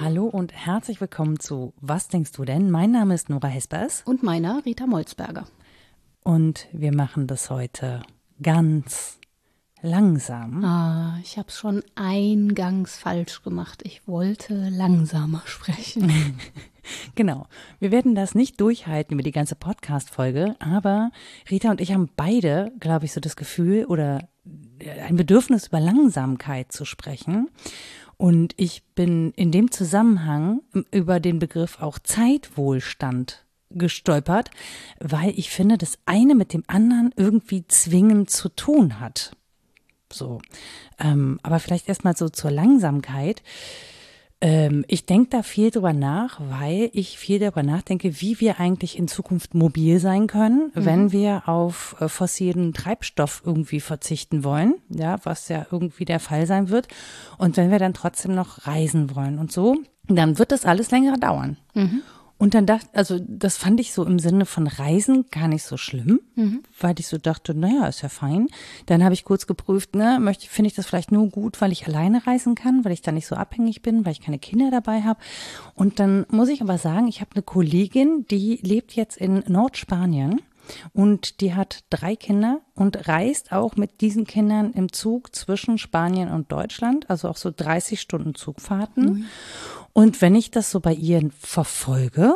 Hallo und herzlich willkommen zu Was denkst du denn? Mein Name ist Nora Hespers Und meiner Rita Molzberger. und wir machen das heute ganz langsam. Ah, ich habe schon eingangs falsch gemacht. Ich wollte langsamer sprechen. Genau. Wir werden das nicht durchhalten über die ganze Podcast-Folge, aber Rita und ich haben beide, glaube ich, so das Gefühl oder ein Bedürfnis über Langsamkeit zu sprechen. Und ich bin in dem Zusammenhang über den Begriff auch Zeitwohlstand gestolpert, weil ich finde, das eine mit dem anderen irgendwie zwingend zu tun hat. So. Ähm, aber vielleicht erstmal so zur Langsamkeit. Ähm, ich denke da viel drüber nach, weil ich viel darüber nachdenke, wie wir eigentlich in Zukunft mobil sein können, wenn wir auf äh, fossilen Treibstoff irgendwie verzichten wollen, ja, was ja irgendwie der Fall sein wird. Und wenn wir dann trotzdem noch reisen wollen und so, dann wird das alles länger dauern. Und dann dachte, also das fand ich so im Sinne von Reisen gar nicht so schlimm, weil ich so dachte, naja, ist ja fein. Dann habe ich kurz geprüft, ne, möchte, finde ich das vielleicht nur gut, weil ich alleine reisen kann, weil ich da nicht so abhängig bin, weil ich keine Kinder dabei habe. Und dann muss ich aber sagen, ich habe eine Kollegin, die lebt jetzt in Nordspanien. Und die hat drei Kinder und reist auch mit diesen Kindern im Zug zwischen Spanien und Deutschland, also auch so 30 Stunden Zugfahrten. Und wenn ich das so bei ihr verfolge,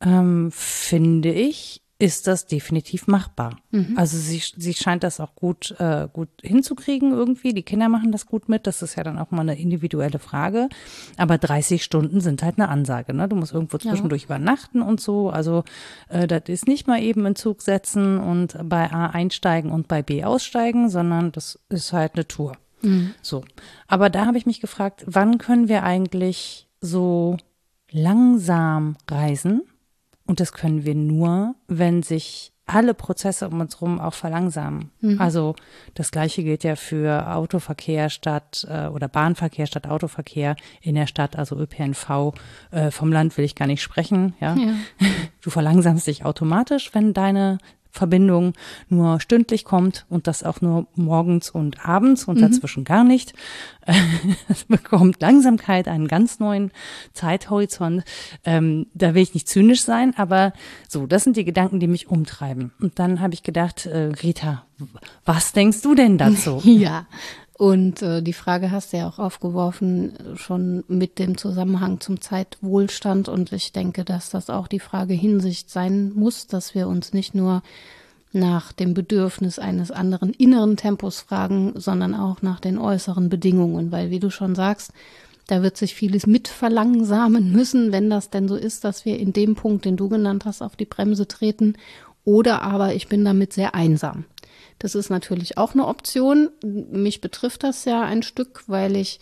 ähm, finde ich, ist das definitiv machbar. Also sie, sie scheint das auch gut, äh, gut hinzukriegen irgendwie. Die Kinder machen das gut mit. Das ist ja dann auch mal eine individuelle Frage. Aber 30 Stunden sind halt eine Ansage. Ne? Du musst irgendwo zwischendurch übernachten und so. Also äh, das ist nicht mal eben in Zug setzen und bei A einsteigen und bei B aussteigen, sondern das ist halt eine Tour. So. Aber da habe ich mich gefragt, wann können wir eigentlich so langsam reisen? Und das können wir nur, wenn sich alle Prozesse um uns herum auch verlangsamen. Also das gleiche gilt ja für Autoverkehr statt äh, oder Bahnverkehr statt Autoverkehr in der Stadt, also ÖPNV. Äh, vom Land will ich gar nicht sprechen. Ja? Du verlangsamst dich automatisch, wenn deine Verbindung nur stündlich kommt und das auch nur morgens und abends und dazwischen gar nicht. Es bekommt Langsamkeit einen ganz neuen Zeithorizont. Ähm, da will ich nicht zynisch sein, aber so, das sind die Gedanken, die mich umtreiben. Und dann habe ich gedacht, äh, Rita, was denkst du denn dazu? Ja. Und äh, die Frage hast du ja auch aufgeworfen, schon mit dem Zusammenhang zum Zeitwohlstand. Und ich denke, dass das auch die Frage Hinsicht sein muss, dass wir uns nicht nur nach dem Bedürfnis eines anderen inneren Tempos fragen, sondern auch nach den äußeren Bedingungen. Weil, wie du schon sagst, da wird sich vieles mit verlangsamen müssen, wenn das denn so ist, dass wir in dem Punkt, den du genannt hast, auf die Bremse treten. Oder aber ich bin damit sehr einsam. Das ist natürlich auch eine Option. Mich betrifft das ja ein Stück, weil ich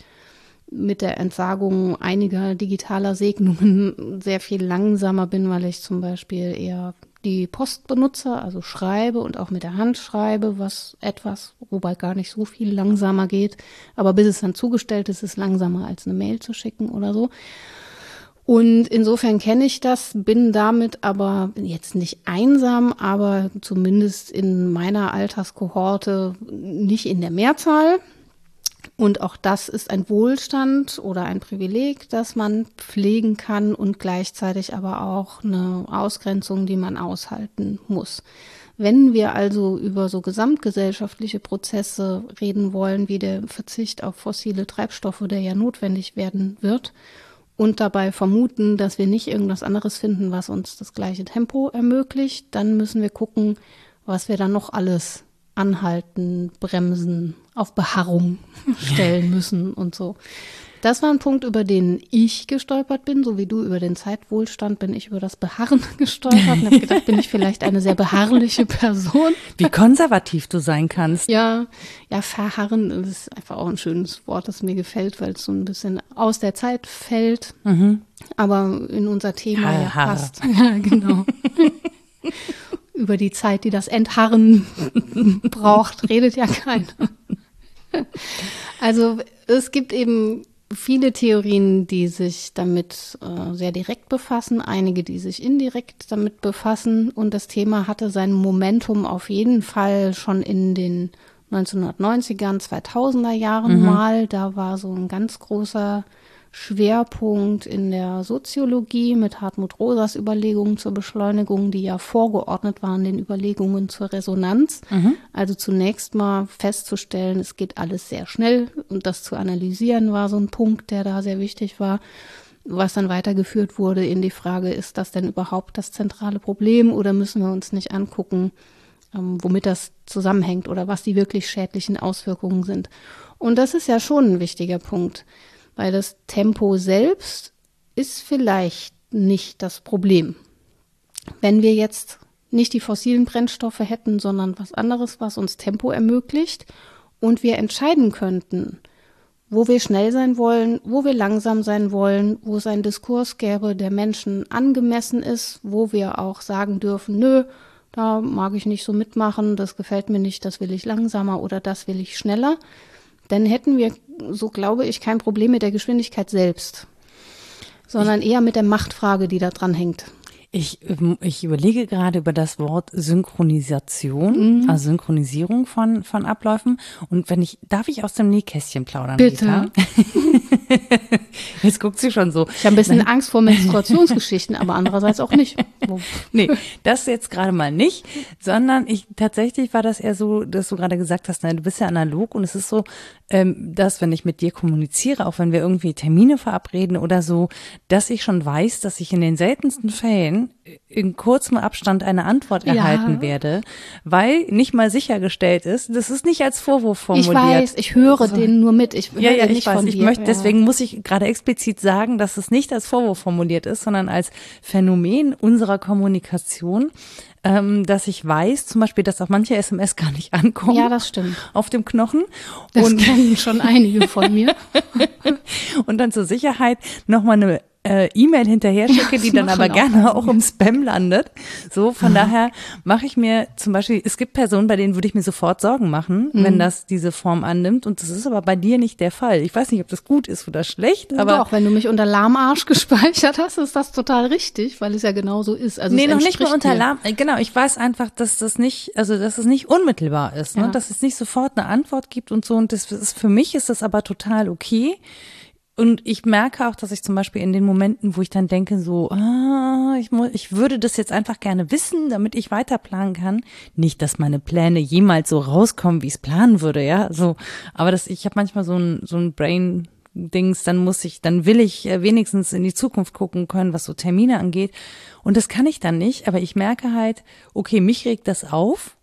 mit der Entsagung einiger digitaler Segnungen sehr viel langsamer bin, weil ich zum Beispiel eher die Post benutze, also schreibe und auch mit der Hand schreibe, was etwas, wobei gar nicht so viel langsamer geht. Aber bis es dann zugestellt ist, ist es langsamer als eine Mail zu schicken oder so. Und insofern kenne ich das, bin damit aber jetzt nicht einsam, aber zumindest in meiner Alterskohorte nicht in der Mehrzahl. Und auch das ist ein Wohlstand oder ein Privileg, das man pflegen kann und gleichzeitig aber auch eine Ausgrenzung, die man aushalten muss. Wenn wir also über so gesamtgesellschaftliche Prozesse reden wollen, wie der Verzicht auf fossile Treibstoffe, der ja notwendig werden wird, und dabei vermuten, dass wir nicht irgendwas anderes finden, was uns das gleiche Tempo ermöglicht, dann müssen wir gucken, was wir dann noch alles anhalten, bremsen, auf Beharrung stellen müssen und so. Das war ein Punkt, über den ich gestolpert bin, so wie du über den Zeitwohlstand bin ich über das Beharren gestolpert und habe gedacht, bin ich vielleicht eine sehr beharrliche Person. Wie konservativ du sein kannst. Ja, ja, verharren ist einfach auch ein schönes Wort, das mir gefällt, weil es so ein bisschen aus der Zeit fällt, aber in unser Thema ja Harre. passt. Ja, genau. Über die Zeit, die das Entharren braucht, redet ja keiner. Also es gibt eben viele Theorien, die sich damit äh, sehr direkt befassen, einige, die sich indirekt damit befassen. Und das Thema hatte sein Momentum auf jeden Fall schon in den 1990ern, 2000er Jahren mhm. mal. Da war so ein ganz großer Schwerpunkt in der Soziologie mit Hartmut Rosas Überlegungen zur Beschleunigung, die ja vorgeordnet waren den Überlegungen zur Resonanz. Mhm. Also zunächst mal festzustellen, es geht alles sehr schnell und das zu analysieren war so ein Punkt, der da sehr wichtig war. Was dann weitergeführt wurde in die Frage, ist das denn überhaupt das zentrale Problem oder müssen wir uns nicht angucken, ähm, womit das zusammenhängt oder was die wirklich schädlichen Auswirkungen sind. Und das ist ja schon ein wichtiger Punkt weil das Tempo selbst ist vielleicht nicht das Problem. Wenn wir jetzt nicht die fossilen Brennstoffe hätten, sondern was anderes, was uns Tempo ermöglicht und wir entscheiden könnten, wo wir schnell sein wollen, wo wir langsam sein wollen, wo es einen Diskurs gäbe, der Menschen angemessen ist, wo wir auch sagen dürfen, nö, da mag ich nicht so mitmachen, das gefällt mir nicht, das will ich langsamer oder das will ich schneller, dann hätten wir, so glaube ich, kein Problem mit der Geschwindigkeit selbst, sondern eher mit der Machtfrage, die da dran hängt. Ich, ähm, ich überlege gerade über das Wort Synchronisation, mhm. also Synchronisierung von, von Abläufen. Und wenn ich, darf ich aus dem Nähkästchen plaudern? Bitte. Jetzt guckt sie schon so. Ich habe ein bisschen Nein. Angst vor Menstruationsgeschichten, aber andererseits auch nicht. nee, das jetzt gerade mal nicht, sondern ich tatsächlich war das eher so, dass du gerade gesagt hast, nein, du bist ja analog und es ist so, ähm, dass wenn ich mit dir kommuniziere, auch wenn wir irgendwie Termine verabreden oder so, dass ich schon weiß, dass ich in den seltensten Fällen in kurzem Abstand eine Antwort ja. erhalten werde, weil nicht mal sichergestellt ist, das ist nicht als Vorwurf formuliert. Ich weiß, ich höre also, den nur mit. Ich ja, ja, ich weiß. ich möchte, ja. deswegen muss ich gerade explizit sagen, dass es nicht als Vorwurf formuliert ist, sondern als Phänomen unserer Kommunikation, ähm, dass ich weiß, zum Beispiel, dass auch manche SMS gar nicht ankommen. Ja, das stimmt. Auf dem Knochen. Das und kennen schon einige von mir. und dann zur Sicherheit nochmal eine äh, E-Mail hinterher schicke, die dann aber gerne auch im Spam landet. So, von Aha. daher mache ich mir zum Beispiel, es gibt Personen, bei denen würde ich mir sofort Sorgen machen, mhm. wenn das diese Form annimmt. Und das ist aber bei dir nicht der Fall. Ich weiß nicht, ob das gut ist oder schlecht, aber. Doch, wenn du mich unter Lahmarsch gespeichert hast, ist das total richtig, weil es ja genau so ist. Also nee, noch nicht mehr unter Lahm. Genau, ich weiß einfach, dass das nicht, also dass es nicht unmittelbar ist, ne? Ja. dass es nicht sofort eine Antwort gibt und so. Und das ist für mich ist das aber total okay. Und ich merke auch, dass ich zum Beispiel in den Momenten, wo ich dann denke, so, ah, ich, muss, ich würde das jetzt einfach gerne wissen, damit ich weiter planen kann. Nicht, dass meine Pläne jemals so rauskommen, wie ich es planen würde, ja. So, aber das, ich habe manchmal so ein, so ein Brain. Dings, dann muss ich, dann will ich äh, wenigstens in die Zukunft gucken können, was so Termine angeht. Und das kann ich dann nicht, aber ich merke halt, okay, mich regt das auf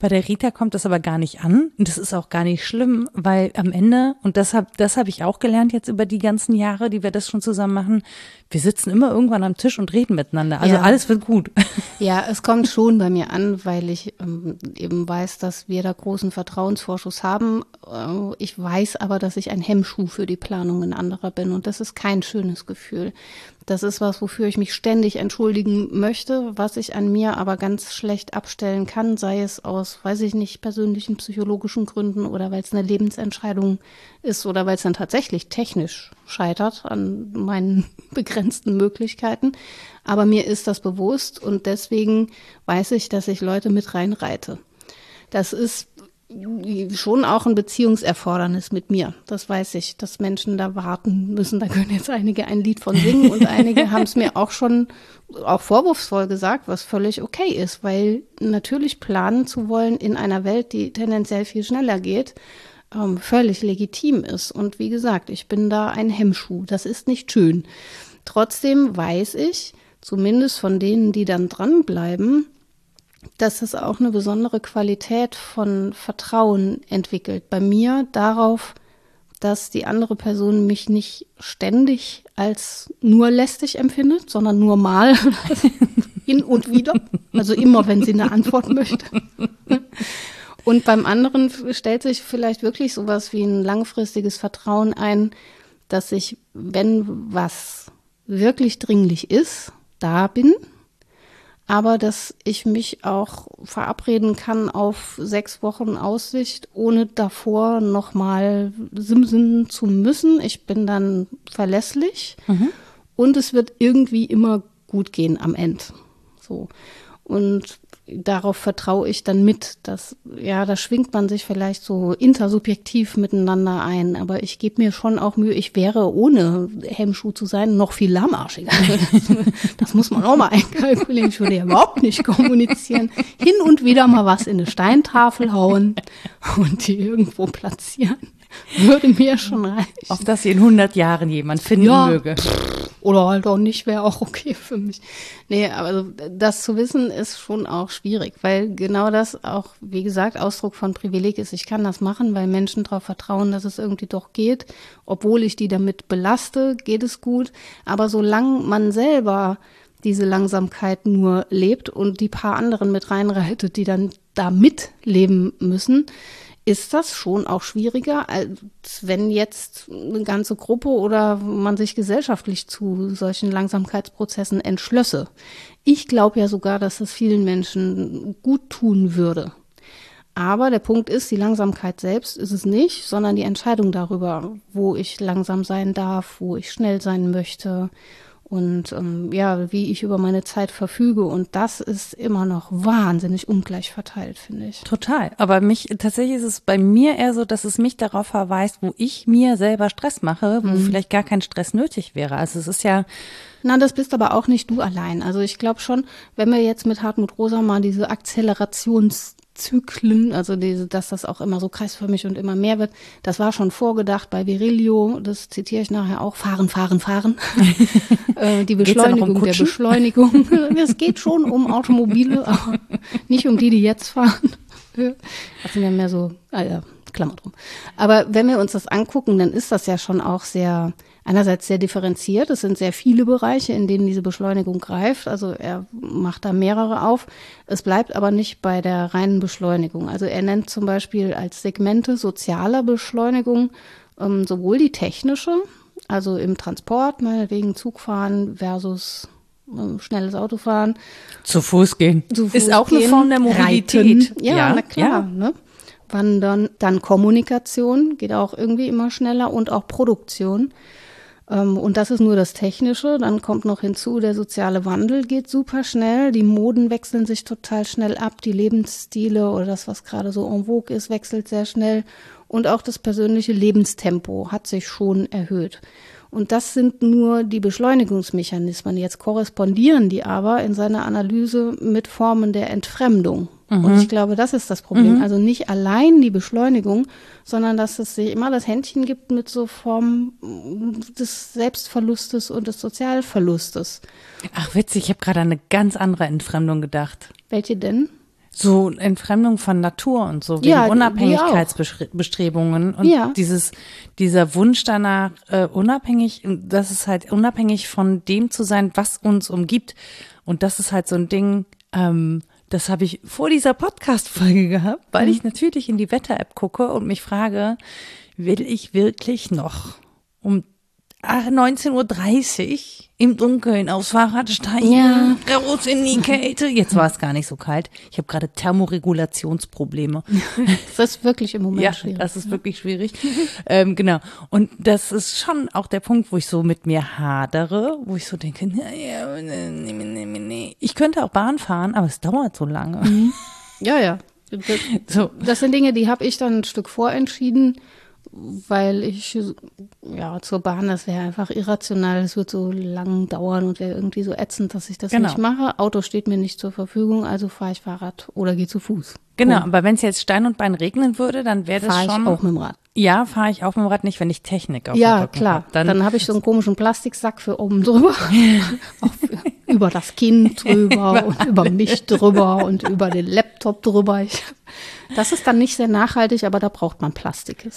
bei der Rita kommt das aber gar nicht an. Und das ist auch gar nicht schlimm, weil am Ende, und das habe das hab ich auch gelernt jetzt über die ganzen Jahre, die wir das schon zusammen machen, wir sitzen immer irgendwann am Tisch und reden miteinander. Also ja. alles wird gut. Ja, es kommt schon bei mir an, weil ich ähm, eben weiß, dass wir da großen Vertrauensvorschuss haben. Äh, ich weiß aber, dass ich ein Hemmschuh für die Planungen anderer bin. Und das ist kein schönes Gefühl. Das ist was, wofür ich mich ständig entschuldigen möchte, was ich an mir aber ganz schlecht abstellen kann, sei es aus, weiß ich nicht, persönlichen psychologischen Gründen oder weil es eine Lebensentscheidung ist oder weil es dann tatsächlich technisch scheitert an meinen begrenzten Möglichkeiten. Aber mir ist das bewusst und deswegen weiß ich, dass ich Leute mit reinreite. Das ist schon auch ein Beziehungserfordernis mit mir. Das weiß ich, dass Menschen da warten müssen. Da können jetzt einige ein Lied von singen und einige haben es mir auch schon auch vorwurfsvoll gesagt, was völlig okay ist, weil natürlich planen zu wollen in einer Welt, die tendenziell viel schneller geht, ähm, völlig legitim ist. Und wie gesagt, ich bin da ein Hemmschuh. Das ist nicht schön. Trotzdem weiß ich, zumindest von denen, die dann dranbleiben, dass es auch eine besondere Qualität von Vertrauen entwickelt. Bei mir darauf, dass die andere Person mich nicht ständig als nur lästig empfindet, sondern nur mal hin und wieder. Also immer, wenn sie eine Antwort möchte. Und beim anderen stellt sich vielleicht wirklich sowas wie ein langfristiges Vertrauen ein, dass ich, wenn was wirklich dringlich ist, da bin aber dass ich mich auch verabreden kann auf sechs Wochen Aussicht, ohne davor nochmal simsen zu müssen. Ich bin dann verlässlich mhm. und es wird irgendwie immer gut gehen am Ende. So. Und darauf vertraue ich dann mit. Dass, ja, da schwingt man sich vielleicht so intersubjektiv miteinander ein, aber ich gebe mir schon auch Mühe, ich wäre ohne Hemmschuh zu sein noch viel lahmarschiger. das muss man auch mal einkalkulieren. Ich würde ja überhaupt nicht kommunizieren. Hin und wieder mal was in eine Steintafel hauen und die irgendwo platzieren. Würde mir schon reichen. Auf dass sie in 100 Jahren jemand finden ja. möge. Oder halt auch nicht, wäre auch okay für mich. Nee, aber das zu wissen ist schon auch schwierig, weil genau das auch, wie gesagt, Ausdruck von Privileg ist. Ich kann das machen, weil Menschen darauf vertrauen, dass es irgendwie doch geht. Obwohl ich die damit belaste, geht es gut. Aber solange man selber diese Langsamkeit nur lebt und die paar anderen mit reinreitet, die dann da mitleben müssen, ist das schon auch schwieriger, als wenn jetzt eine ganze Gruppe oder man sich gesellschaftlich zu solchen Langsamkeitsprozessen entschlösse. Ich glaube ja sogar, dass es vielen Menschen gut tun würde. Aber der Punkt ist, die Langsamkeit selbst ist es nicht, sondern die Entscheidung darüber, wo ich langsam sein darf, wo ich schnell sein möchte und ähm, ja, wie ich über meine Zeit verfüge. Und das ist immer noch wahnsinnig ungleich verteilt, finde ich. Total. Aber mich, tatsächlich ist es bei mir eher so, dass es mich darauf verweist, wo ich mir selber Stress mache, wo mhm. vielleicht gar kein Stress nötig wäre. Also es ist ja, na, das bist aber auch nicht du allein. Also ich glaube schon, wenn wir jetzt mit Hartmut Rosa mal diese Akzelerations Zyklen, also diese, dass das auch immer so kreisförmig und immer mehr wird. Das war schon vorgedacht bei Virilio, das zitiere ich nachher auch, fahren, fahren, fahren. äh, die Beschleunigung um der Beschleunigung. es geht schon um Automobile, aber nicht um die, die jetzt fahren. Das sind ja mehr so, ah ja, Klammer drum. Aber wenn wir uns das angucken, dann ist das ja schon auch sehr einerseits sehr differenziert. Es sind sehr viele Bereiche, in denen diese Beschleunigung greift. Also er macht da mehrere auf. Es bleibt aber nicht bei der reinen Beschleunigung. Also er nennt zum Beispiel als Segmente sozialer Beschleunigung ähm, sowohl die technische, also im Transport, meinetwegen Zugfahren versus ähm, schnelles Autofahren. Zu Fuß gehen. Zu Fuß ist auch gehen, eine Form der Mobilität. Ja, ja, na klar. Ja. Ne? Wandern, dann Kommunikation geht auch irgendwie immer schneller und auch Produktion. Ähm, und das ist nur das Technische. Dann kommt noch hinzu, der soziale Wandel geht super schnell. Die Moden wechseln sich total schnell ab. Die Lebensstile oder das, was gerade so en vogue ist, wechselt sehr schnell. Und auch das persönliche Lebenstempo hat sich schon erhöht. Und das sind nur die Beschleunigungsmechanismen. Jetzt korrespondieren die aber in seiner Analyse mit Formen der Entfremdung. Mhm. Und ich glaube, das ist das Problem. Mhm. Also nicht allein die Beschleunigung, sondern dass es sich immer das Händchen gibt mit so Formen des Selbstverlustes und des Sozialverlustes. Ach witzig, ich habe gerade an eine ganz andere Entfremdung gedacht. Welche denn? So Entfremdung von Natur und so, wegen ja, Unabhängigkeitsbestrebungen und ja. dieses, dieser Wunsch danach, äh, unabhängig, das ist halt unabhängig von dem zu sein, was uns umgibt. Und das ist halt so ein Ding, ähm, das habe ich vor dieser Podcast-Folge gehabt, weil mhm. ich natürlich in die Wetter-App gucke und mich frage, will ich wirklich noch um 19.30 Uhr im Dunkeln aufs Fahrrad steigen, ja. raus in die Kälte. Jetzt war es gar nicht so kalt. Ich habe gerade Thermoregulationsprobleme. Das ist wirklich im Moment ja, schwierig. das ist wirklich schwierig. ähm, genau. Und das ist schon auch der Punkt, wo ich so mit mir hadere, wo ich so denke, nee, nee, nee, nee. ich könnte auch Bahn fahren, aber es dauert so lange. Mhm. Ja, ja. Das, so. das sind Dinge, die habe ich dann ein Stück vorentschieden weil ich, ja, zur Bahn, das wäre einfach irrational. Es wird so lang dauern und wäre irgendwie so ätzend, dass ich das genau. nicht mache. Auto steht mir nicht zur Verfügung, also fahre ich Fahrrad oder gehe zu Fuß. Genau, oh. aber wenn es jetzt Stein und Bein regnen würde, dann wäre das fahr schon. Fahre ich auch mit dem Rad. Ja, fahre ich auch mit dem Rad, nicht wenn ich Technik auf Ja, klar. Hab. Dann, dann habe ich so einen komischen Plastiksack für oben drüber. über das Kinn drüber und über mich drüber und über den Laptop drüber. Ich Das ist dann nicht sehr nachhaltig, aber da braucht man Plastik.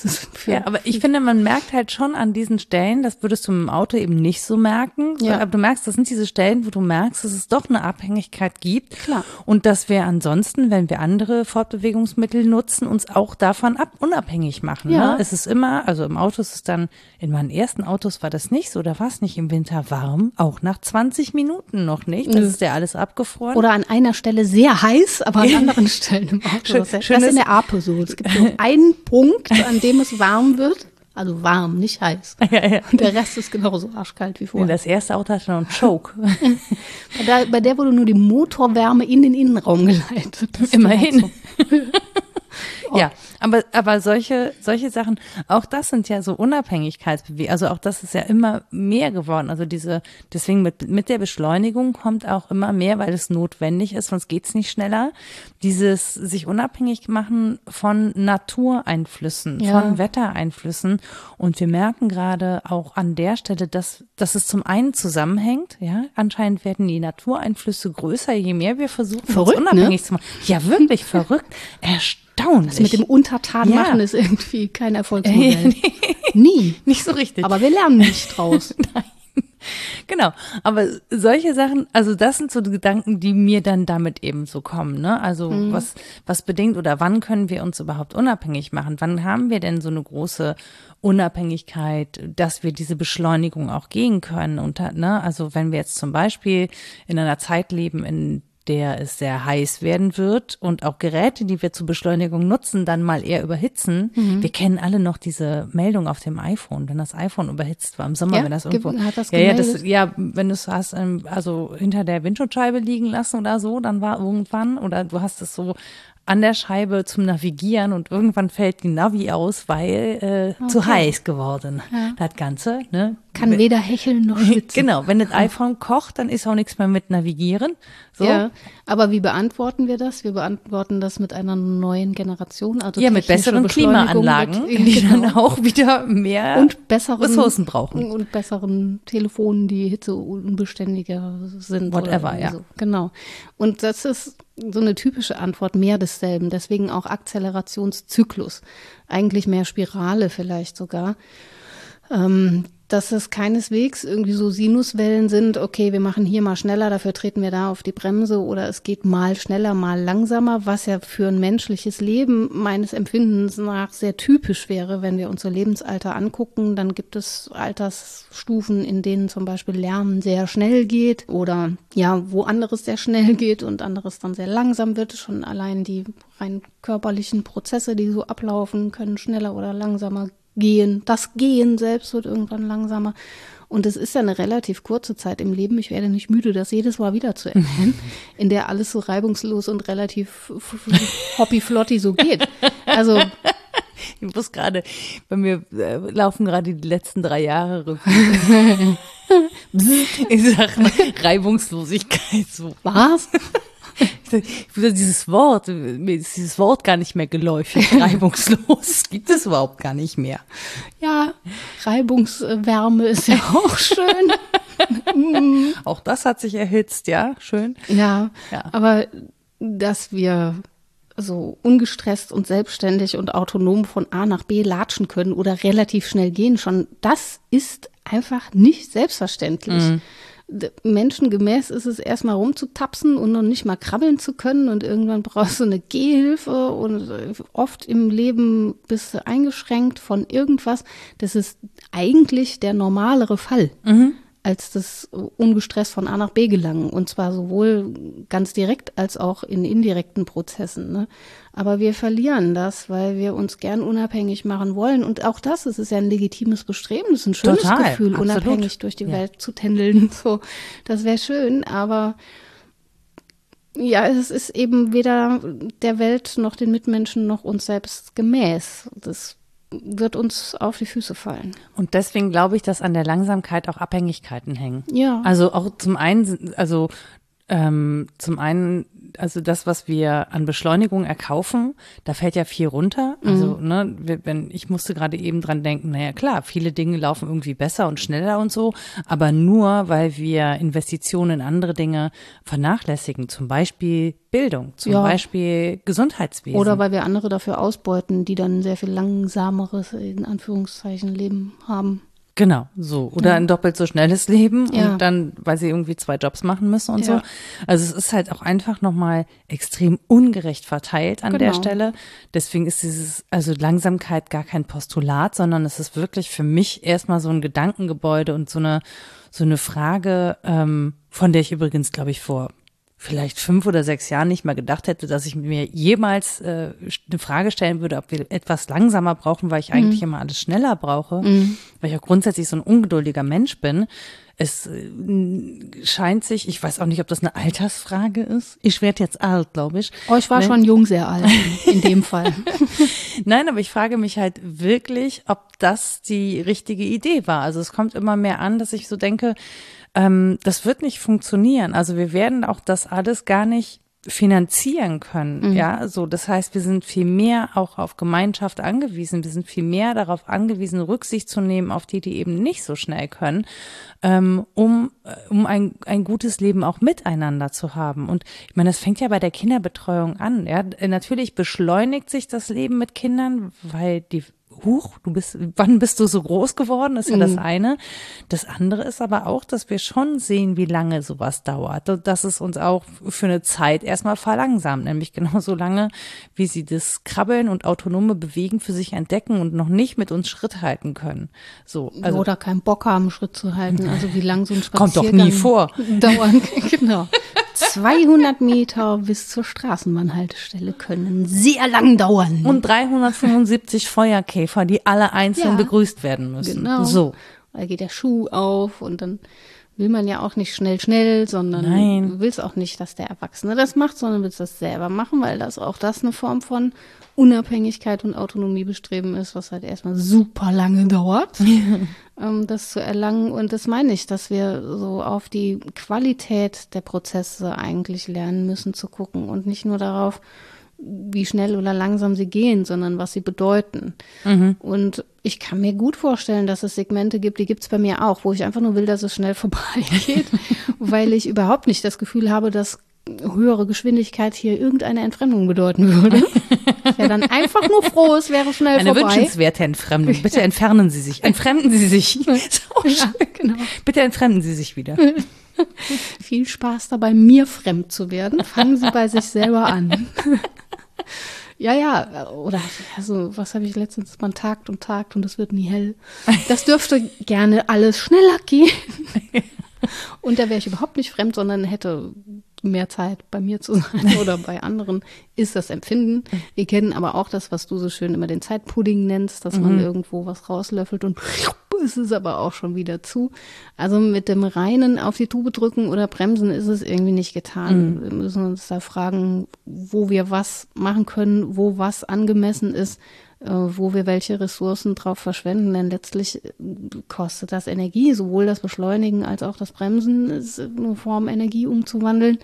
ja, aber ich finde, man merkt halt schon an diesen Stellen, das würdest du im Auto eben nicht so merken. Ja. Aber du merkst, das sind diese Stellen, wo du merkst, dass es doch eine Abhängigkeit gibt. Klar. Und dass wir ansonsten, wenn wir andere Fortbewegungsmittel nutzen, uns auch davon ab unabhängig machen. Ja. Ne? Es ist immer, also im Auto ist es dann, in meinen ersten Autos war das nicht so, da war es nicht im Winter warm, auch nach 20 Minuten noch nicht. Das ist ja alles abgefroren. Oder an einer Stelle sehr heiß, aber an anderen Stellen im Auto. Schön, das ist in der Ape so. Es gibt nur einen Punkt, an dem es warm wird. Also warm, nicht heiß. Ja, ja. Und der Rest ist genauso arschkalt wie vorher. Das erste Auto hatte noch einen Choke. bei, der, bei der wurde nur die Motorwärme in den Innenraum geleitet. Immerhin. Oh. Ja, aber, aber solche, solche Sachen, auch das sind ja so Unabhängigkeitsbewegungen. Also auch das ist ja immer mehr geworden. Also diese, deswegen mit, mit der Beschleunigung kommt auch immer mehr, weil es notwendig ist, sonst geht's nicht schneller. Dieses sich unabhängig machen von Natureinflüssen, ja. von Wettereinflüssen. Und wir merken gerade auch an der Stelle, dass, dass es zum einen zusammenhängt. Ja, anscheinend werden die Natureinflüsse größer, je mehr wir versuchen, verrückt, uns unabhängig ne? zu machen. Ja, wirklich verrückt. Erstaunlich erstaunlich. Das mit dem Untertan ja. machen ist irgendwie kein Erfolgsmodell. nee. Nie. Nicht so richtig. Aber wir lernen nicht draus. Nein. Genau, aber solche Sachen, also das sind so die Gedanken, die mir dann damit eben so kommen, ne? Also mhm. was was bedingt oder wann können wir uns überhaupt unabhängig machen? Wann haben wir denn so eine große Unabhängigkeit, dass wir diese Beschleunigung auch gehen können? Und ne, also wenn wir jetzt zum Beispiel in einer Zeit leben, in der es sehr heiß werden wird und auch Geräte, die wir zur Beschleunigung nutzen, dann mal eher überhitzen. Mhm. Wir kennen alle noch diese Meldung auf dem iPhone, wenn das iPhone überhitzt war im Sommer, ja, wenn das irgendwo hat das ja, ja, das, ja, wenn du es hast, ähm, also hinter der Windschutzscheibe liegen lassen oder so, dann war irgendwann oder du hast es so an der Scheibe zum Navigieren und irgendwann fällt die Navi aus, weil äh, okay. zu heiß geworden. Ja. Das Ganze, ne? Kann weder hecheln noch schwitzen. Genau, wenn das iPhone kocht, dann ist auch nichts mehr mit Navigieren. So. Ja, aber wie beantworten wir das? Wir beantworten das mit einer neuen Generation, also ja, mit besseren Klimaanlagen, mit, die genau. dann auch wieder mehr und besseren, Ressourcen brauchen und besseren Telefonen, die hitzeunbeständiger sind. Whatever, ja. So. Genau. Und das ist so eine typische Antwort, mehr desselben. Deswegen auch Akzelerationszyklus. Eigentlich mehr Spirale vielleicht sogar. Ähm, dass es keineswegs irgendwie so Sinuswellen sind, okay, wir machen hier mal schneller, dafür treten wir da auf die Bremse oder es geht mal schneller, mal langsamer, was ja für ein menschliches Leben meines Empfindens nach sehr typisch wäre, wenn wir unser Lebensalter angucken, dann gibt es Altersstufen, in denen zum Beispiel Lernen sehr schnell geht oder ja, wo anderes sehr schnell geht und anderes dann sehr langsam wird. Schon allein die rein körperlichen Prozesse, die so ablaufen, können schneller oder langsamer Gehen. Das Gehen selbst wird irgendwann langsamer. Und es ist ja eine relativ kurze Zeit im Leben. Ich werde nicht müde, das jedes Mal wieder zu erwähnen, in der alles so reibungslos und relativ hoppy-flotti so geht. Also. Ich muss gerade, bei mir äh, laufen gerade die letzten drei Jahre in Sachen Reibungslosigkeit so. Was? Dieses Wort, mir ist dieses Wort gar nicht mehr geläufig, reibungslos, gibt es überhaupt gar nicht mehr. Ja, Reibungswärme ist ja auch schön. auch das hat sich erhitzt, ja, schön. Ja, ja, aber dass wir so ungestresst und selbstständig und autonom von A nach B latschen können oder relativ schnell gehen schon, das ist einfach nicht selbstverständlich. Mhm menschengemäß ist es erstmal rumzutapsen und noch nicht mal krabbeln zu können und irgendwann brauchst du eine Gehhilfe und oft im Leben bist du eingeschränkt von irgendwas. Das ist eigentlich der normalere Fall. Mhm als das ungestresst von A nach B gelangen. Und zwar sowohl ganz direkt als auch in indirekten Prozessen. Ne? Aber wir verlieren das, weil wir uns gern unabhängig machen wollen. Und auch das, es ist ja ein legitimes Bestreben, das ist ein schönes Total, Gefühl, absolut. unabhängig durch die ja. Welt zu tändeln. So, das wäre schön, aber ja, es ist eben weder der Welt noch den Mitmenschen noch uns selbst gemäß. Das wird uns auf die Füße fallen. Und deswegen glaube ich, dass an der Langsamkeit auch Abhängigkeiten hängen. Ja. Also auch zum einen, also ähm, zum einen also das, was wir an Beschleunigung erkaufen, da fällt ja viel runter. Also, Mhm. ne, wenn, ich musste gerade eben dran denken, naja klar, viele Dinge laufen irgendwie besser und schneller und so, aber nur, weil wir Investitionen in andere Dinge vernachlässigen, zum Beispiel Bildung, zum Ja. Beispiel Gesundheitswesen. Oder weil wir andere dafür ausbeuten, die dann ein sehr viel langsameres, in Anführungszeichen, Leben haben. Genau, so. Oder ein doppelt so schnelles Leben Ja. und dann, weil sie irgendwie zwei Jobs machen müssen und Ja. so. Also es ist halt auch einfach nochmal extrem ungerecht verteilt an der Genau. Stelle. Deswegen ist dieses, also Langsamkeit gar kein Postulat, sondern es ist wirklich für mich erstmal so ein Gedankengebäude und so eine, so eine Frage, ähm, von der ich übrigens, glaube ich, vor vielleicht fünf oder sechs Jahren nicht mal gedacht hätte, dass ich mir jemals äh, eine Frage stellen würde, ob wir etwas langsamer brauchen, weil ich eigentlich immer alles schneller brauche, weil ich auch grundsätzlich so ein ungeduldiger Mensch bin. Es äh, scheint sich, ich weiß auch nicht, ob das eine Altersfrage ist. Ich werde jetzt alt, glaube ich. Oh, ich war Ne? schon jung sehr alt in dem Fall. Nein, aber ich frage mich halt wirklich, ob das die richtige Idee war. Also es kommt immer mehr an, dass ich so denke, ähm, das wird nicht funktionieren. Also wir werden auch das alles gar nicht finanzieren können. Ja, so. Das heißt, wir sind viel mehr auch auf Gemeinschaft angewiesen. Wir sind viel mehr darauf angewiesen, Rücksicht zu nehmen auf die, die eben nicht so schnell können, ähm, um, äh, um ein, ein gutes Leben auch miteinander zu haben. Und ich meine, das fängt ja bei der Kinderbetreuung an. Ja, natürlich beschleunigt sich das Leben mit Kindern, weil die Huch, du bist, wann bist du so groß geworden? Ist ja das eine. Das andere ist aber auch, dass wir schon sehen, wie lange sowas dauert. Und dass es uns auch für eine Zeit erstmal verlangsamt, nämlich genauso lange, wie sie das Krabbeln und autonome Bewegen für sich entdecken und noch nicht mit uns Schritt halten können. So, also Oder keinen Bock haben, Schritt zu halten. Also wie lang so ein Kommt doch Spaziergang nie vor. Dauern, genau. 200 Meter bis zur Straßenbahnhaltestelle können sehr lang dauern. und 375 Feuerkäfer, die alle einzeln Ja. begrüßt werden müssen. Genau. So. Da geht der Schuh auf und dann will man ja auch nicht schnell, schnell, sondern Nein. du willst auch nicht, dass der Erwachsene das macht, sondern willst das selber machen, weil das auch das eine Form von Unabhängigkeit und Autonomie bestreben ist, was halt erstmal super lange dauert, ähm, das zu erlangen. Und das meine ich, dass wir so auf die Qualität der Prozesse eigentlich lernen müssen zu gucken und nicht nur darauf, wie schnell oder langsam sie gehen, sondern was sie bedeuten. Und ich kann mir gut vorstellen, dass es Segmente gibt, die gibt es bei mir auch, wo ich einfach nur will, dass es schnell vorbeigeht, weil ich überhaupt nicht das Gefühl habe, dass höhere Geschwindigkeit hier irgendeine Entfremdung bedeuten würde. Ich wäre dann einfach nur froh, es wäre schnell Eine vorbei. wünschenswerte Entfremdung. Bitte entfernen Sie sich. Entfremden Sie sich. So Ja, genau. Bitte entfremden Sie sich wieder. Viel Spaß dabei, mir fremd zu werden. Fangen Sie bei sich selber an. Ja, ja, oder also, was habe ich letztens, man tagt und tagt und es wird nie hell. Das dürfte gerne alles schneller gehen. Und da wäre ich überhaupt nicht fremd, sondern hätte mehr Zeit bei mir zu sein oder bei anderen, ist das Empfinden. Wir kennen aber auch das, was du so schön immer den Zeitpudding nennst, dass man irgendwo was rauslöffelt und ist es aber auch schon wieder zu. Also mit dem reinen auf die Tube drücken oder bremsen ist es irgendwie nicht getan. Wir müssen uns da fragen, wo wir was machen können, wo was angemessen ist, wo wir welche Ressourcen drauf verschwenden. Denn letztlich äh, kostet das Energie, sowohl das Beschleunigen als auch das Bremsen ist eine Form, Energie umzuwandeln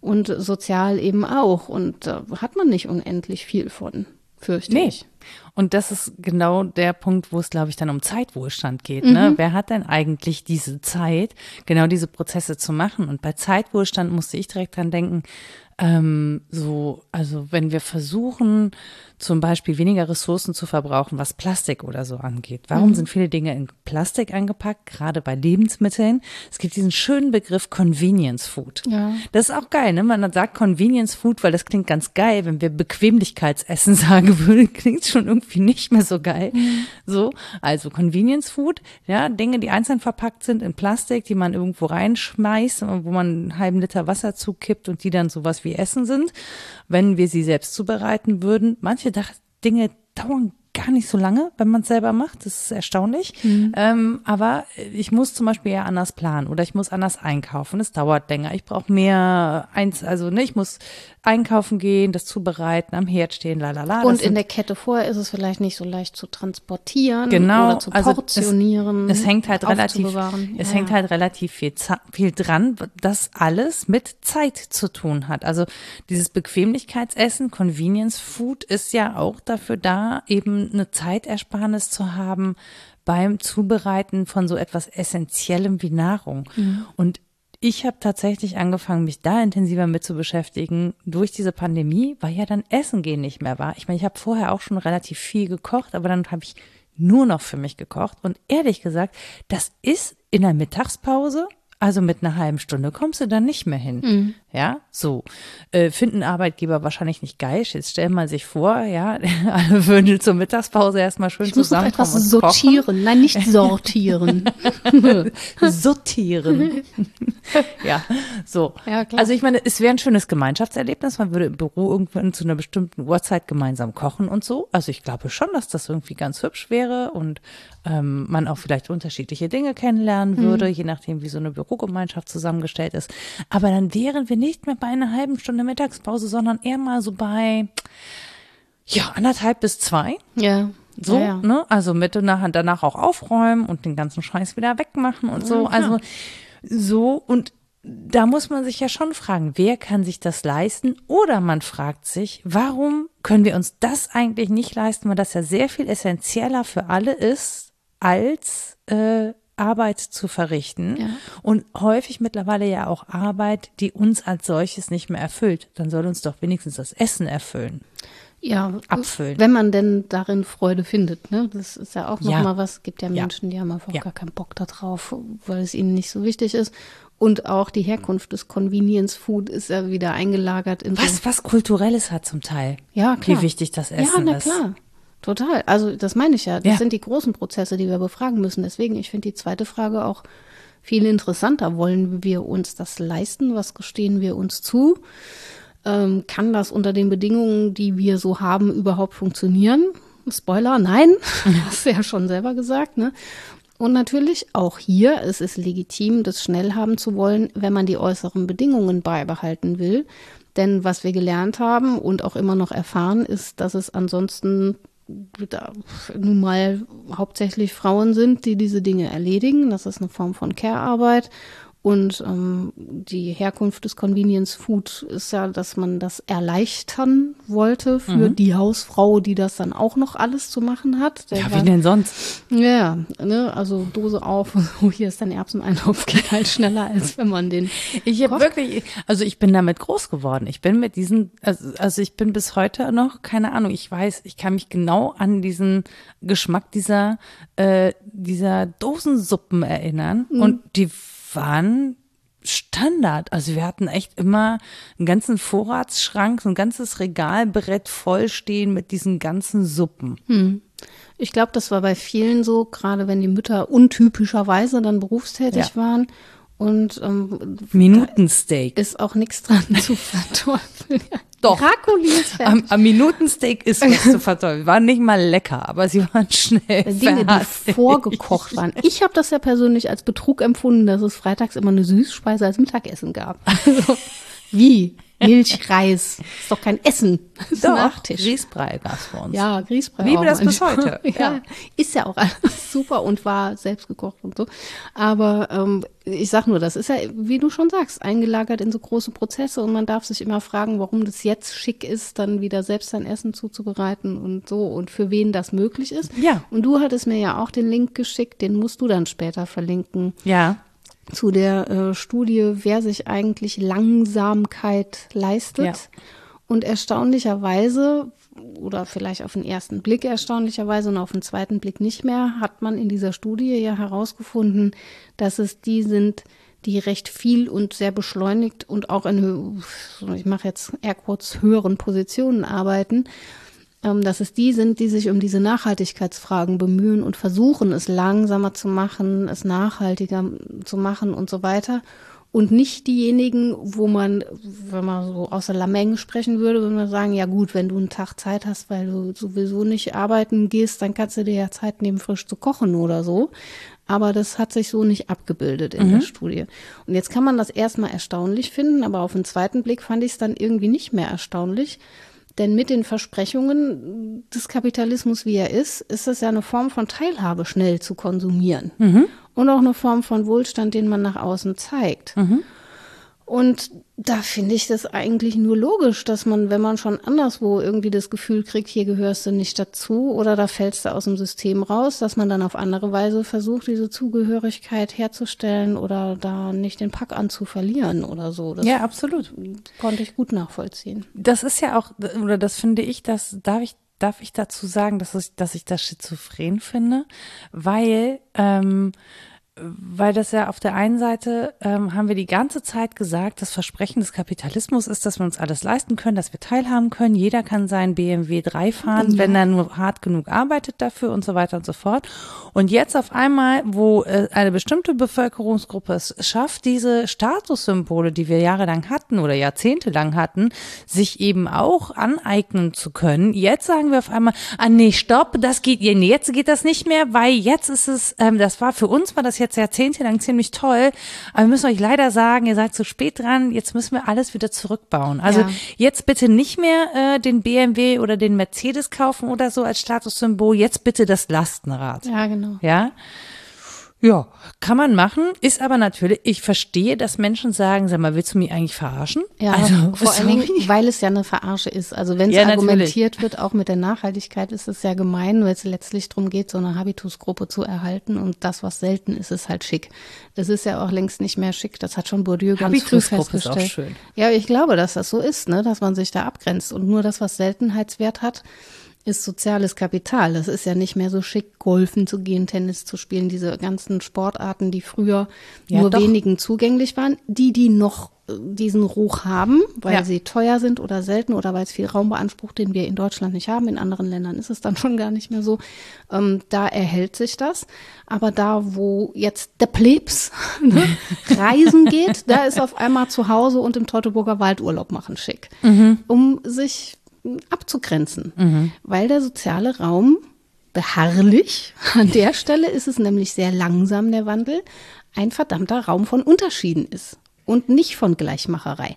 und sozial eben auch. Und da hat man nicht unendlich viel von, fürchte Nee. ich. Und das ist genau der Punkt, wo es, glaube ich, dann um Zeitwohlstand geht. Ne? Wer hat denn eigentlich diese Zeit, genau diese Prozesse zu machen? Und bei Zeitwohlstand musste ich direkt dran denken, ähm, so, also wenn wir versuchen, zum Beispiel weniger Ressourcen zu verbrauchen, was Plastik oder so angeht. Warum sind viele Dinge in Plastik eingepackt, gerade bei Lebensmitteln? Es gibt diesen schönen Begriff Convenience Food. Ja. Das ist auch geil, ne? Man sagt Convenience Food, weil das klingt ganz geil. Wenn wir Bequemlichkeitsessen sagen würden, klingt schon irgendwie nicht mehr so geil. So, also Convenience Food, ja, Dinge, die einzeln verpackt sind in Plastik, die man irgendwo reinschmeißt, wo man einen halben Liter Wasser zukippt und die dann sowas wie Essen sind. Wenn wir sie selbst zubereiten würden, manche Dinge dauern gar nicht so lange, wenn man es selber macht. Das ist erstaunlich. Mhm. Ähm, aber ich muss zum Beispiel ja anders planen oder ich muss anders einkaufen. Es dauert länger. Ich brauche mehr eins, also ne, ich muss einkaufen gehen, das zubereiten, am Herd stehen, lalala. Und in der Kette vorher ist es vielleicht nicht so leicht zu transportieren genau, oder zu portionieren. Also es, es hängt halt relativ, es ja, hängt halt relativ viel, viel dran, das alles mit Zeit zu tun hat. Also dieses Bequemlichkeitsessen, Convenience Food ist ja auch dafür da, eben eine Zeitersparnis zu haben beim Zubereiten von so etwas Essentiellem wie Nahrung. Mhm. Und ich habe tatsächlich angefangen, mich da intensiver mit zu beschäftigen durch diese Pandemie, weil ja dann Essen gehen nicht mehr war. Ich meine, ich habe vorher auch schon relativ viel gekocht, aber dann habe ich nur noch für mich gekocht. Und ehrlich gesagt, das ist in der Mittagspause also mit einer halben Stunde kommst du dann nicht mehr hin. Mhm. Ja, so. Äh, finden Arbeitgeber wahrscheinlich nicht geil. Jetzt stellt man sich vor, ja, alle würden zur Mittagspause erstmal schön ich zusammenkommen. Muss etwas sortieren, nein, nicht sortieren. sortieren. ja, so. Ja, klar. Also ich meine, es wäre ein schönes Gemeinschaftserlebnis. Man würde im Büro irgendwann zu einer bestimmten Uhrzeit gemeinsam kochen und so. Also ich glaube schon, dass das irgendwie ganz hübsch wäre und ähm, man auch vielleicht unterschiedliche Dinge kennenlernen würde, mhm. je nachdem, wie so eine Bürogemeinschaft zusammengestellt ist. Aber dann wären wir nicht mehr bei einer halben Stunde Mittagspause, sondern eher mal so bei, ja, anderthalb bis zwei. Ja. So, ja, ja. ne? Also mit und danach auch aufräumen und den ganzen Scheiß wieder wegmachen und so. Ja, also so und da muss man sich ja schon fragen, wer kann sich das leisten? Oder man fragt sich, warum können wir uns das eigentlich nicht leisten, weil das ja sehr viel essentieller für alle ist, als äh, Arbeit zu verrichten ja. und häufig mittlerweile ja auch Arbeit, die uns als solches nicht mehr erfüllt. Dann soll uns doch wenigstens das Essen erfüllen. Ja, abfüllen. Wenn man denn darin Freude findet, ne? Das ist ja auch nochmal ja. was. Es gibt ja Menschen, die haben einfach ja. gar keinen Bock darauf, weil es ihnen nicht so wichtig ist. Und auch die Herkunft des Convenience Food ist ja wieder eingelagert in was, so was kulturelles hat zum Teil. Ja, klar. Wie wichtig das Essen ist. Ja, na ist. Total. Also das meine ich ja. Das ja. sind die großen Prozesse, die wir befragen müssen. Deswegen, ich finde die zweite Frage auch viel interessanter. Wollen wir uns das leisten? Was gestehen wir uns zu? Ähm, kann das unter den Bedingungen, die wir so haben, überhaupt funktionieren? Spoiler, nein. Hast du ja schon selber gesagt, ne? Und natürlich auch hier, es ist legitim, das schnell haben zu wollen, wenn man die äußeren Bedingungen beibehalten will. Denn was wir gelernt haben und auch immer noch erfahren, ist, dass es ansonsten da nun mal hauptsächlich Frauen sind, die diese Dinge erledigen. Das ist eine Form von Care-Arbeit. Und ähm, die Herkunft des Convenience Food ist ja, dass man das erleichtern wollte für mhm. die Hausfrau, die das dann auch noch alles zu machen hat. Der ja, wie denn sonst? Ja, ne, also Dose auf, so hier ist dein Erbseneintopf, geht halt schneller, als wenn man den. Ich habe wirklich, also ich bin damit groß geworden. Ich bin mit diesen, also, also ich bin bis heute noch, keine Ahnung, ich weiß, ich kann mich genau an diesen Geschmack dieser, äh, dieser Dosensuppen erinnern. Mhm. Und die waren Standard. Also wir hatten echt immer einen ganzen Vorratsschrank, so ein ganzes Regalbrett vollstehen mit diesen ganzen Suppen. Hm. Ich glaube, das war bei vielen so, gerade wenn die Mütter untypischerweise dann berufstätig ja. waren. Und ähm, Minutensteak. Ist auch nichts dran zu verteufeln. Doch. Am, am Minutensteak ist was zu verteufeln. Waren nicht mal lecker, aber sie waren schnell. Dinge, die vorgekocht waren. Ich habe das ja persönlich als Betrug empfunden, dass es freitags immer eine Süßspeise als Mittagessen gab. Also, wie? Milchreis. Ist doch kein Essen. Das ist doch, Nachtisch. Grießbrei gab's bei uns. Ja, Grießbrei. Liebe das bis heute. ja. ja. Ist ja auch alles super und war selbst gekocht und so. Aber ähm, ich sag nur, das ist ja, wie du schon sagst, eingelagert in so große Prozesse und man darf sich immer fragen, warum das jetzt schick ist, dann wieder selbst sein Essen zuzubereiten und so und für wen das möglich ist. Ja. Und du hattest mir ja auch den Link geschickt, den musst du dann später verlinken. Ja zu der äh, Studie, wer sich eigentlich Langsamkeit leistet. Ja. Und erstaunlicherweise, oder vielleicht auf den ersten Blick erstaunlicherweise und auf den zweiten Blick nicht mehr, hat man in dieser Studie ja herausgefunden, dass es die sind, die recht viel und sehr beschleunigt und auch in, ich mache jetzt eher kurz höheren Positionen arbeiten dass es die sind, die sich um diese Nachhaltigkeitsfragen bemühen und versuchen, es langsamer zu machen, es nachhaltiger zu machen und so weiter. und nicht diejenigen, wo man, wenn man so außer Lameng sprechen würde, würde man sagen, ja gut, wenn du einen Tag Zeit hast, weil du sowieso nicht arbeiten gehst, dann kannst du dir ja Zeit nehmen, frisch zu kochen oder so. Aber das hat sich so nicht abgebildet in mhm. der Studie. Und jetzt kann man das erstmal erstaunlich finden, aber auf den zweiten Blick fand ich es dann irgendwie nicht mehr erstaunlich. Denn mit den Versprechungen des Kapitalismus, wie er ist, ist es ja eine Form von Teilhabe, schnell zu konsumieren. Mhm und auch eine Form von Wohlstand, den man nach außen zeigt. Mhm. Und da finde ich das eigentlich nur logisch, dass man, wenn man schon anderswo irgendwie das Gefühl kriegt, hier gehörst du nicht dazu oder da fällst du aus dem System raus, dass man dann auf andere Weise versucht, diese Zugehörigkeit herzustellen oder da nicht den Pack an zu verlieren oder so. Das ja, absolut. Konnte ich gut nachvollziehen. Das ist ja auch, oder das finde ich, das darf ich darf ich dazu sagen, dass ich, dass ich das schizophren finde, weil ähm, weil das ja auf der einen Seite ähm, haben wir die ganze Zeit gesagt, das Versprechen des Kapitalismus ist, dass wir uns alles leisten können, dass wir teilhaben können. Jeder kann seinen BMW 3 fahren, ja. wenn er nur hart genug arbeitet dafür und so weiter und so fort. Und jetzt auf einmal, wo äh, eine bestimmte Bevölkerungsgruppe es schafft, diese Statussymbole, die wir jahrelang hatten oder jahrzehntelang hatten, sich eben auch aneignen zu können. Jetzt sagen wir auf einmal, ah nee, stopp, das geht, jetzt geht das nicht mehr, weil jetzt ist es, ähm, das war für uns war das jetzt jahrzehntelang ziemlich toll, aber wir müssen euch leider sagen, ihr seid zu spät dran, jetzt müssen wir alles wieder zurückbauen. Also ja. jetzt bitte nicht mehr äh, den BMW oder den Mercedes kaufen oder so als Statussymbol, jetzt bitte das Lastenrad. Ja, genau. Ja. Ja, kann man machen, ist aber natürlich, ich verstehe, dass Menschen sagen, sag mal, willst du mich eigentlich verarschen? Ja, also, vor allen Dingen, weil es ja eine Verarsche ist. Also wenn es ja, argumentiert natürlich. wird, auch mit der Nachhaltigkeit, ist es ja gemein, weil es letztlich darum geht, so eine Habitusgruppe zu erhalten und das, was selten ist, ist halt schick. Das ist ja auch längst nicht mehr schick, das hat schon Bourdieu ganz früh festgestellt. Ist auch schön. Ja, ich glaube, dass das so ist, ne, dass man sich da abgrenzt und nur das, was Seltenheitswert hat, ist soziales Kapital. Das ist ja nicht mehr so schick, golfen zu gehen, Tennis zu spielen, diese ganzen Sportarten, die früher ja, nur doch. wenigen zugänglich waren. Die, die noch äh, diesen Ruch haben, weil ja. sie teuer sind oder selten oder weil es viel Raum beansprucht, den wir in Deutschland nicht haben. In anderen Ländern ist es dann schon gar nicht mehr so. Ähm, da erhält sich das. Aber da, wo jetzt der Plebs ne, reisen geht, da ist auf einmal zu Hause und im Teutoburger Wald Urlaub machen schick. Mhm. Um sich abzugrenzen, mhm. weil der soziale Raum beharrlich, an der Stelle ist es nämlich sehr langsam der Wandel, ein verdammter Raum von Unterschieden ist und nicht von Gleichmacherei.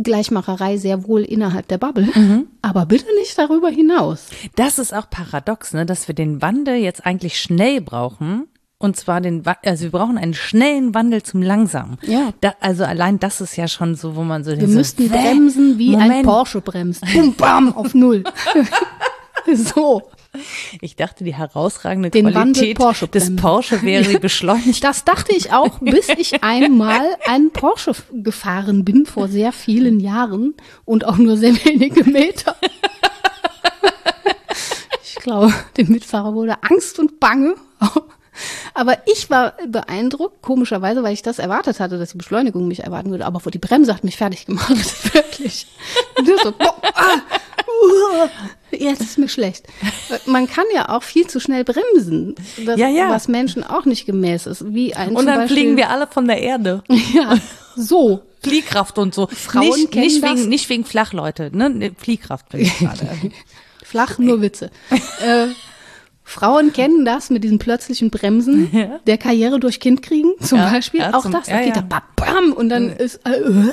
Gleichmacherei sehr wohl innerhalb der Bubble, mhm. aber bitte nicht darüber hinaus. Das ist auch paradox, ne, dass wir den Wandel jetzt eigentlich schnell brauchen, und zwar den, also wir brauchen einen schnellen Wandel zum langsamen. Ja. Da, also allein das ist ja schon so, wo man so. Wir müssten so, bremsen, wie Moment. ein Porsche bremst. Bum, bam, auf Null. so. Ich dachte, die herausragende Den Qualität Porsche des Porsche wäre die beschleunigt. Das dachte ich auch, bis ich einmal einen Porsche gefahren bin vor sehr vielen Jahren und auch nur sehr wenige Meter. Ich glaube, dem Mitfahrer wurde Angst und Bange. Aber ich war beeindruckt, komischerweise, weil ich das erwartet hatte, dass die Beschleunigung mich erwarten würde. Aber vor die Bremse hat mich fertig gemacht, wirklich. Und so, boah, ah, uh, jetzt ist mir schlecht. Man kann ja auch viel zu schnell bremsen, das, ja, ja. was Menschen auch nicht gemäß ist. Wie ein und dann Beispiel, fliegen wir alle von der Erde. Ja, so. Fliehkraft und so. Frauen nicht, nicht wegen, nicht wegen Flachleute, ne? Fliehkraft bin ich gerade. Flach, nur Witze. äh, Frauen kennen das mit diesen plötzlichen Bremsen ja. der Karriere durch Kind kriegen, zum ja, Beispiel. Ja, auch zum, das, da geht da bam, und dann ist, äh, äh,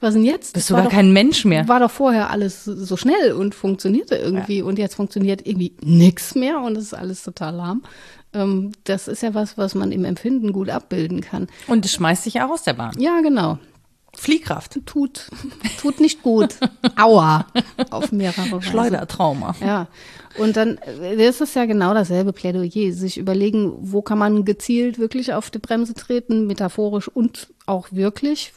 was denn jetzt? Bist du gar doch, kein Mensch mehr. War doch vorher alles so schnell und funktionierte irgendwie und jetzt funktioniert irgendwie nichts mehr und es ist alles total lahm. Ähm, das ist ja was, was man im Empfinden gut abbilden kann. Und es schmeißt sich auch aus der Bahn. Ja, genau. Fliehkraft. Tut, tut nicht gut. Aua. Auf mehrere Weise. Schleudertrauma. Ja. Und dann das ist ja genau dasselbe Plädoyer. Sich überlegen, wo kann man gezielt wirklich auf die Bremse treten, metaphorisch und auch wirklich.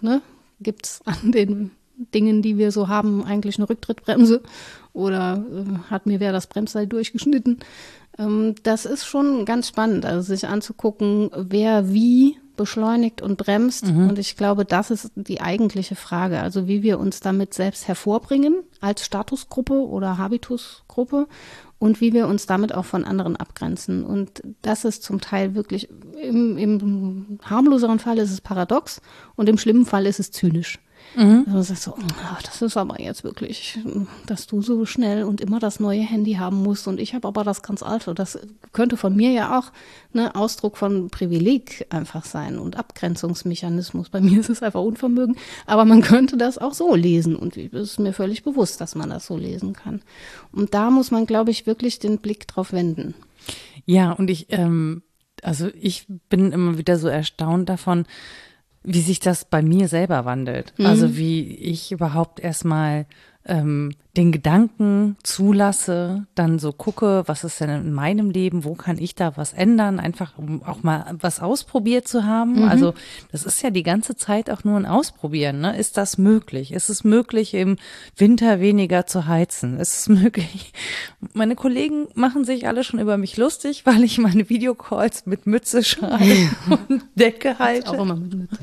Ne? Gibt es an den Dingen, die wir so haben, eigentlich eine Rücktrittbremse? Oder äh, hat mir wer das Bremsseil durchgeschnitten? Ähm, das ist schon ganz spannend, also sich anzugucken, wer wie beschleunigt und bremst. Mhm. Und ich glaube, das ist die eigentliche Frage. Also wie wir uns damit selbst hervorbringen als Statusgruppe oder Habitusgruppe und wie wir uns damit auch von anderen abgrenzen. Und das ist zum Teil wirklich, im, im harmloseren Fall ist es paradox und im schlimmen Fall ist es zynisch. Mhm. Also so, oh, das ist aber jetzt wirklich, dass du so schnell und immer das neue Handy haben musst und ich habe aber das ganz alte. Das könnte von mir ja auch ne Ausdruck von Privileg einfach sein und Abgrenzungsmechanismus. Bei mir ist es einfach Unvermögen, aber man könnte das auch so lesen und es ist mir völlig bewusst, dass man das so lesen kann. Und da muss man, glaube ich, wirklich den Blick drauf wenden. Ja, und ich, ähm, also ich bin immer wieder so erstaunt davon, wie sich das bei mir selber wandelt. Also mhm. Also wie ich überhaupt erstmal ähm, den Gedanken zulasse, dann so gucke, was ist denn in meinem Leben, wo kann ich da was ändern, einfach um auch mal was ausprobiert zu haben. Mhm. Also das ist ja die ganze Zeit auch nur ein Ausprobieren. Ne? Ist das möglich? Ist es möglich, im Winter weniger zu heizen? Ist es möglich? Meine Kollegen machen sich alle schon über mich lustig, weil ich meine Videocalls mit Mütze schreibe und Decke halte. Auch immer mit Mütze.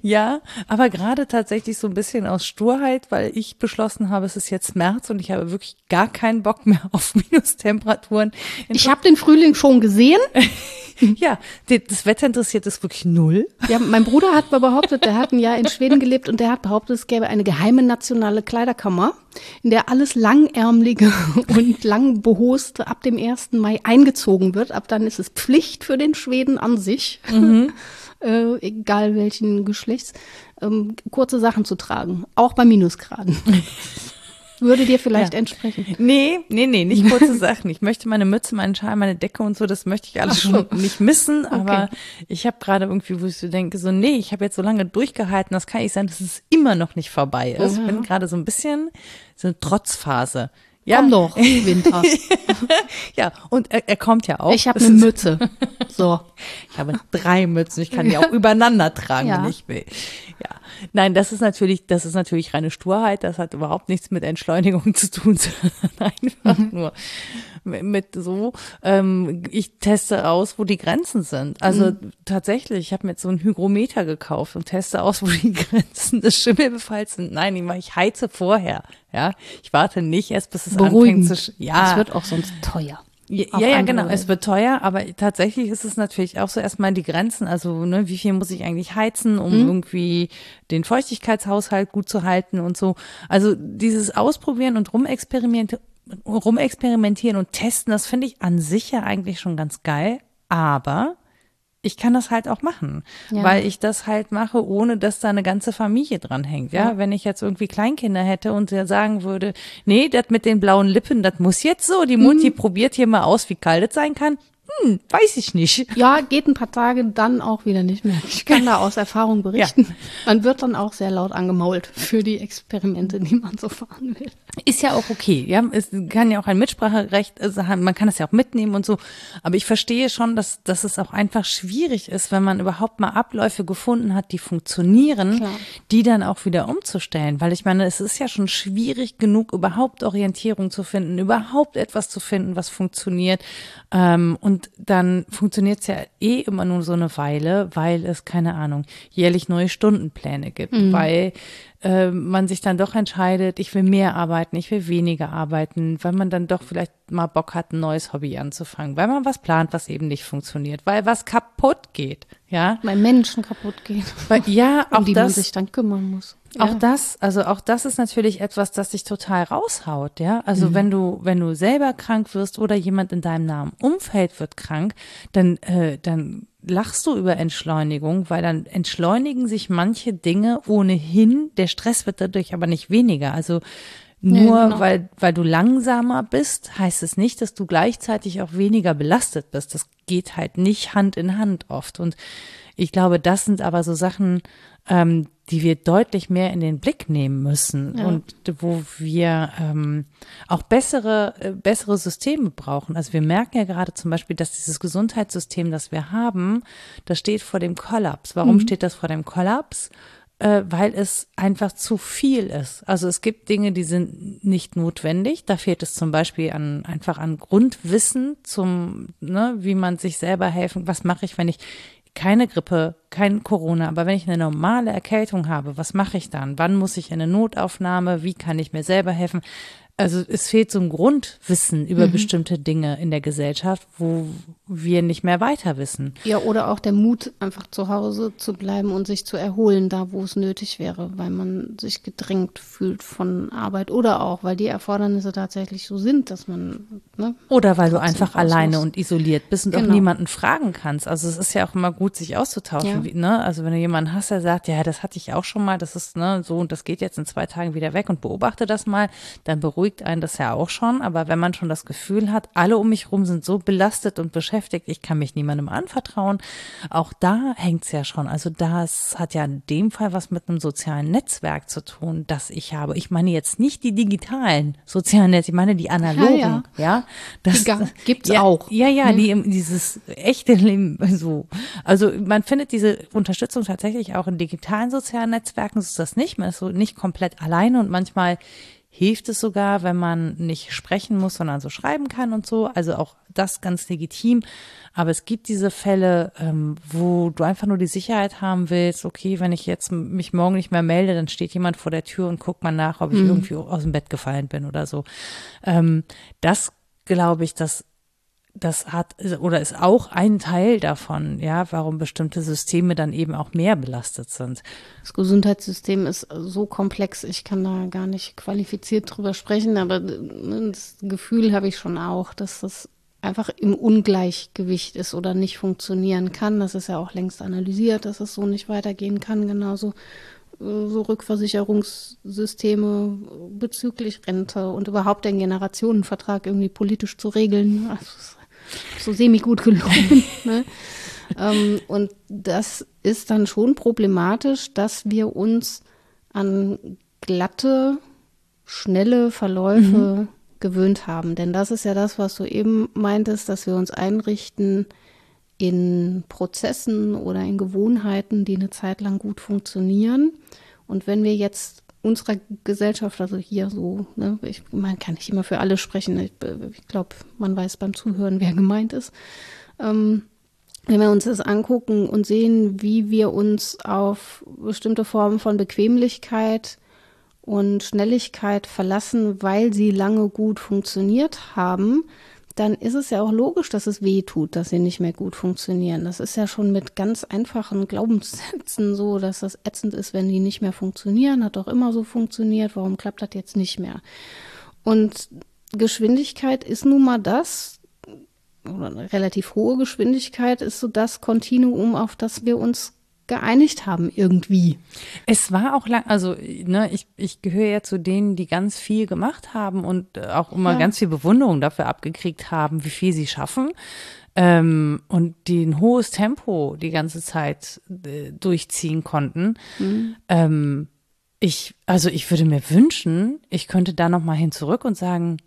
Ja, aber gerade tatsächlich so ein bisschen aus Sturheit, weil ich beschlossen habe, es ist jetzt jetzt März und ich habe wirklich gar keinen Bock mehr auf Minustemperaturen. Ich habe den Frühling schon gesehen. ja, das Wetter interessiert es wirklich null. Ja, mein Bruder hat mal behauptet, der hat ein Jahr in Schweden gelebt und der hat behauptet, es gäbe eine geheime nationale Kleiderkammer, in der alles langärmelige und langbehoste ab dem 1. Mai eingezogen wird. Ab dann ist es Pflicht für den Schweden an sich. Mhm. Äh, egal welchen Geschlechts, ähm, kurze Sachen zu tragen, auch bei Minusgraden. Würde dir vielleicht ja. entsprechen. Nee, nee, nee, nicht kurze Sachen. Ich möchte meine Mütze, meinen Schal, meine Decke und so, das möchte ich alles so. schon nicht missen. Okay. Aber ich habe gerade irgendwie, wo ich so denke, so, nee, ich habe jetzt so lange durchgehalten, das kann nicht sein, dass es immer noch nicht vorbei ist. Ich bin gerade so ein bisschen so eine Trotzphase. Ja. Komm doch, Winter. ja, und er, er, kommt ja auch. Ich habe eine Mütze. So. Ich habe drei Mützen. Ich kann die auch übereinander tragen, ja. wenn ich will. Ja. Nein, das ist natürlich, das ist natürlich reine Sturheit. Das hat überhaupt nichts mit Entschleunigung zu tun, sondern einfach mhm. nur mit so. Ähm, ich teste aus, wo die Grenzen sind. Also mhm. tatsächlich, ich habe mir jetzt so ein Hygrometer gekauft und teste aus, wo die Grenzen des Schimmelbefalls sind. Nein, ich heize vorher. Ja, ich warte nicht erst, bis es Beruhigend. anfängt zu. Ja, es wird auch sonst teuer. Ja, ja, genau. Es wird teuer, aber tatsächlich ist es natürlich auch so erstmal die Grenzen. Also, ne, wie viel muss ich eigentlich heizen, um mhm. irgendwie den Feuchtigkeitshaushalt gut zu halten und so. Also dieses Ausprobieren und rumexperimentieren, rumexperimentieren und testen, das finde ich an sich ja eigentlich schon ganz geil. Aber ich kann das halt auch machen, ja. weil ich das halt mache, ohne dass da eine ganze Familie dran hängt. Ja, ja. wenn ich jetzt irgendwie Kleinkinder hätte und der sagen würde, nee, das mit den blauen Lippen, das muss jetzt so, die Mutti mhm. probiert hier mal aus, wie kalt es sein kann. Hm, weiß ich nicht. Ja, geht ein paar Tage dann auch wieder nicht mehr. Ich kann da aus Erfahrung berichten. Ja. Man wird dann auch sehr laut angemault für die Experimente, die man so fahren will. Ist ja auch okay, ja. Es kann ja auch ein Mitspracherecht sein, man kann das ja auch mitnehmen und so. Aber ich verstehe schon, dass, dass es auch einfach schwierig ist, wenn man überhaupt mal Abläufe gefunden hat, die funktionieren, Klar. die dann auch wieder umzustellen. Weil ich meine, es ist ja schon schwierig genug, überhaupt Orientierung zu finden, überhaupt etwas zu finden, was funktioniert. Ähm, und dann funktioniert es ja eh immer nur so eine Weile, weil es, keine Ahnung, jährlich neue Stundenpläne gibt, mhm. weil äh, man sich dann doch entscheidet, ich will mehr arbeiten, ich will weniger arbeiten, weil man dann doch vielleicht mal Bock hat, ein neues Hobby anzufangen, weil man was plant, was eben nicht funktioniert, weil was kaputt geht, ja. Weil Menschen kaputt gehen. Weil, ja, um die das, man sich dann kümmern muss. Ja. Auch das, also auch das ist natürlich etwas, das dich total raushaut, ja. Also mhm. wenn du, wenn du selber krank wirst oder jemand in deinem nahen Umfeld wird krank, dann, äh, dann lachst du über Entschleunigung, weil dann entschleunigen sich manche Dinge ohnehin. Der Stress wird dadurch aber nicht weniger. Also nur ja, genau. weil, weil du langsamer bist, heißt es nicht, dass du gleichzeitig auch weniger belastet bist. Das geht halt nicht Hand in Hand oft. Und ich glaube, das sind aber so Sachen, ähm, die wir deutlich mehr in den Blick nehmen müssen ja. und wo wir ähm, auch bessere, äh, bessere Systeme brauchen. Also wir merken ja gerade zum Beispiel, dass dieses Gesundheitssystem, das wir haben, das steht vor dem Kollaps. Warum mhm. steht das vor dem Kollaps? Äh, weil es einfach zu viel ist. Also es gibt Dinge, die sind nicht notwendig. Da fehlt es zum Beispiel an einfach an Grundwissen zum, ne, wie man sich selber helfen. Was mache ich, wenn ich keine Grippe kein Corona, aber wenn ich eine normale Erkältung habe, was mache ich dann? Wann muss ich in eine Notaufnahme? Wie kann ich mir selber helfen? Also es fehlt so ein Grundwissen über mhm. bestimmte Dinge in der Gesellschaft, wo wir nicht mehr weiter wissen. Ja, oder auch der Mut, einfach zu Hause zu bleiben und sich zu erholen, da wo es nötig wäre, weil man sich gedrängt fühlt von Arbeit oder auch, weil die Erfordernisse tatsächlich so sind, dass man. Ne, oder weil du einfach alleine muss. und isoliert bist und genau. auch niemanden fragen kannst. Also es ist ja auch immer gut, sich auszutauschen. Ja. Wie, ne? Also wenn du jemanden hast, der sagt, ja, das hatte ich auch schon mal, das ist ne, so und das geht jetzt in zwei Tagen wieder weg und beobachte das mal, dann beruhigt einen das ja auch schon. Aber wenn man schon das Gefühl hat, alle um mich rum sind so belastet und beschäftigt, ich kann mich niemandem anvertrauen. Auch da hängt es ja schon. Also das hat ja in dem Fall was mit einem sozialen Netzwerk zu tun, das ich habe. Ich meine jetzt nicht die digitalen sozialen Netze, ich meine die analogen. Ja, ja. ja das die gibt's ja, auch. Ja, ja, die, dieses echte Leben so. Also man findet diese Unterstützung tatsächlich auch in digitalen sozialen Netzwerken. So ist das nicht. Man ist so nicht komplett alleine und manchmal hilft es sogar, wenn man nicht sprechen muss, sondern so schreiben kann und so. Also auch das ganz legitim. Aber es gibt diese Fälle, ähm, wo du einfach nur die Sicherheit haben willst, okay, wenn ich jetzt mich morgen nicht mehr melde, dann steht jemand vor der Tür und guckt mal nach, ob ich mhm. irgendwie aus dem Bett gefallen bin oder so. Ähm, das glaube ich, dass das hat oder ist auch ein Teil davon, ja, warum bestimmte Systeme dann eben auch mehr belastet sind. Das Gesundheitssystem ist so komplex, ich kann da gar nicht qualifiziert drüber sprechen, aber das Gefühl habe ich schon auch, dass das einfach im Ungleichgewicht ist oder nicht funktionieren kann. Das ist ja auch längst analysiert, dass es so nicht weitergehen kann. Genauso äh, so Rückversicherungssysteme bezüglich Rente und überhaupt den Generationenvertrag irgendwie politisch zu regeln. Also so semi-gut gelungen. ne? ähm, und das ist dann schon problematisch, dass wir uns an glatte, schnelle Verläufe mhm. gewöhnt haben. Denn das ist ja das, was du eben meintest, dass wir uns einrichten in Prozessen oder in Gewohnheiten, die eine Zeit lang gut funktionieren. Und wenn wir jetzt unserer Gesellschaft, also hier so, ne, ich, man kann nicht immer für alle sprechen. Ich, ich glaube, man weiß beim Zuhören, wer gemeint ist. Ähm, wenn wir uns das angucken und sehen, wie wir uns auf bestimmte Formen von Bequemlichkeit und Schnelligkeit verlassen, weil sie lange gut funktioniert haben, dann ist es ja auch logisch, dass es weh tut, dass sie nicht mehr gut funktionieren. Das ist ja schon mit ganz einfachen Glaubenssätzen so, dass das ätzend ist, wenn die nicht mehr funktionieren. Hat doch immer so funktioniert. Warum klappt das jetzt nicht mehr? Und Geschwindigkeit ist nun mal das, oder eine relativ hohe Geschwindigkeit ist so das Kontinuum, auf das wir uns geeinigt haben irgendwie. Es war auch lang, also ne, ich, ich gehöre ja zu denen, die ganz viel gemacht haben und äh, auch immer ja. ganz viel Bewunderung dafür abgekriegt haben, wie viel sie schaffen. Ähm, und die ein hohes Tempo die ganze Zeit äh, durchziehen konnten. Mhm. Ähm, ich, also ich würde mir wünschen, ich könnte da noch mal hin zurück und sagen,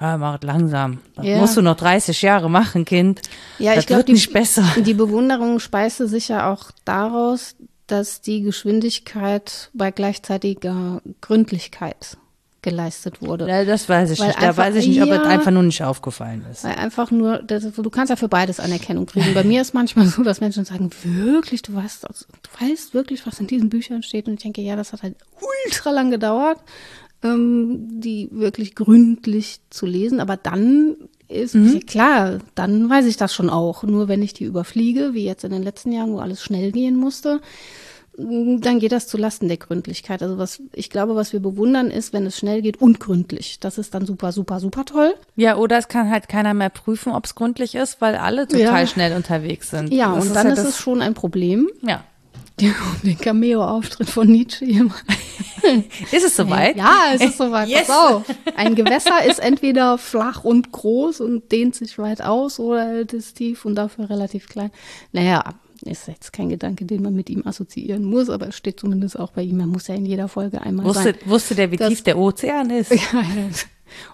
ja, mach langsam. Das ja. musst du noch 30 Jahre machen, Kind. Ja, das ich glaube, nicht besser. Die Bewunderung speiste sich ja auch daraus, dass die Geschwindigkeit bei gleichzeitiger Gründlichkeit geleistet wurde. Ja, das weiß ich weil nicht. Da weiß ich nicht, ob es einfach nur nicht aufgefallen ist. Weil einfach nur, das, du kannst ja für beides Anerkennung kriegen. Bei mir ist manchmal so, dass Menschen sagen, wirklich, du weißt, du weißt wirklich, was in diesen Büchern steht. Und ich denke, ja, das hat halt ultra lang gedauert die wirklich gründlich zu lesen. Aber dann ist mhm. klar, dann weiß ich das schon auch. Nur wenn ich die überfliege, wie jetzt in den letzten Jahren, wo alles schnell gehen musste, dann geht das zu Lasten der Gründlichkeit. Also was ich glaube, was wir bewundern ist, wenn es schnell geht und gründlich. Das ist dann super, super, super toll. Ja, oder es kann halt keiner mehr prüfen, ob es gründlich ist, weil alle total ja. schnell unterwegs sind. Ja, das und dann halt ist es schon ein Problem. Ja. Ja, den Cameo-Auftritt von Nietzsche hier. ist es soweit? Ja, es ist soweit. Yes. Pass auf. Ein Gewässer ist entweder flach und groß und dehnt sich weit aus oder es ist tief und dafür relativ klein. Naja, ist jetzt kein Gedanke, den man mit ihm assoziieren muss, aber es steht zumindest auch bei ihm. Man muss ja in jeder Folge einmal wusste, sein. Wusste der, wie tief der Ozean ist? Ja,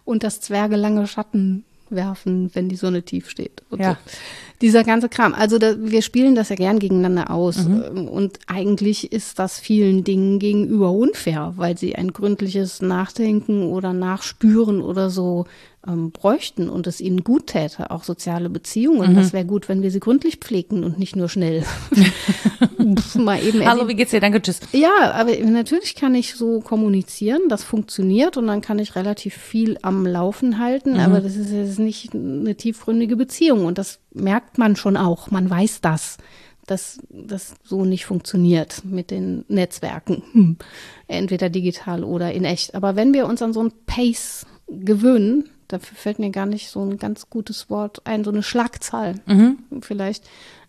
und dass Zwerge lange Schatten werfen, wenn die Sonne tief steht. ja. So Dieser ganze Kram. Also da, wir spielen das ja gern gegeneinander aus. Mhm. Und eigentlich ist das vielen Dingen gegenüber unfair, weil sie ein gründliches Nachdenken oder Nachspüren oder so ähm, bräuchten und es ihnen gut täte, auch soziale Beziehungen. Mhm. Das wäre gut, wenn wir sie gründlich pflegten und nicht nur schnell. Mal eben Hallo, wie geht's dir? Danke, tschüss. Ja, aber natürlich kann ich so kommunizieren, das funktioniert und dann kann ich relativ viel am Laufen halten, mhm. aber das ist jetzt nicht eine tiefgründige Beziehung und das merkt man schon auch, man weiß das dass das so nicht funktioniert mit den Netzwerken, hm. entweder digital oder in echt. Aber wenn wir uns an so ein Pace gewöhnen, dafür fällt mir gar nicht so ein ganz gutes Wort ein, so eine Schlagzahl mhm. vielleicht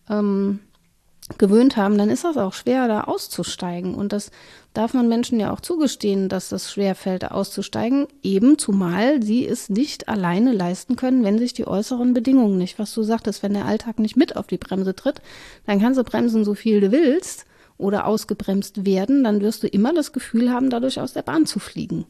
ähm, gewöhnt haben, dann ist das auch schwer, da auszusteigen. Und das darf man Menschen ja auch zugestehen, dass das schwer fällt, da auszusteigen, eben zumal sie es nicht alleine leisten können, wenn sich die äußeren Bedingungen nicht, was du sagtest, wenn der Alltag nicht mit auf die Bremse tritt, dann kannst du bremsen, so viel du willst oder ausgebremst werden, dann wirst du immer das Gefühl haben, dadurch aus der Bahn zu fliegen.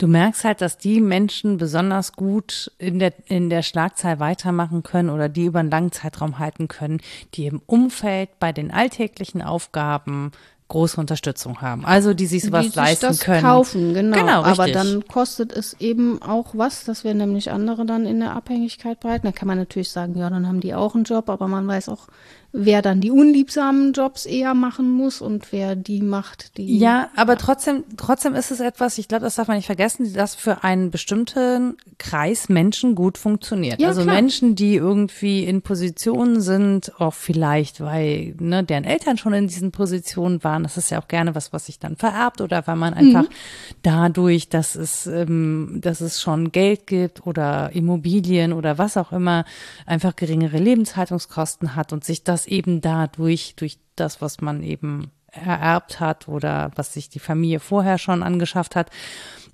Du merkst halt, dass die Menschen besonders gut in der, in der Schlagzahl weitermachen können oder die über einen langen Zeitraum halten können, die im Umfeld bei den alltäglichen Aufgaben große Unterstützung haben. Also die sich sowas die sich leisten das können. kaufen, genau. genau Aber dann kostet es eben auch was, dass wir nämlich andere dann in der Abhängigkeit breiten. Da kann man natürlich sagen, ja, dann haben die auch einen Job, aber man weiß auch, wer dann die unliebsamen Jobs eher machen muss und wer die macht, die. Ja, aber trotzdem, trotzdem ist es etwas, ich glaube, das darf man nicht vergessen, das für einen bestimmten Kreis Menschen gut funktioniert. Ja, also klar. Menschen, die irgendwie in Positionen sind, auch vielleicht, weil ne, deren Eltern schon in diesen Positionen waren. Das ist ja auch gerne was, was sich dann vererbt oder weil man einfach mhm. dadurch, dass es, ähm, dass es schon Geld gibt oder Immobilien oder was auch immer, einfach geringere Lebenshaltungskosten hat und sich das das eben dadurch, durch das, was man eben ererbt hat oder was sich die Familie vorher schon angeschafft hat,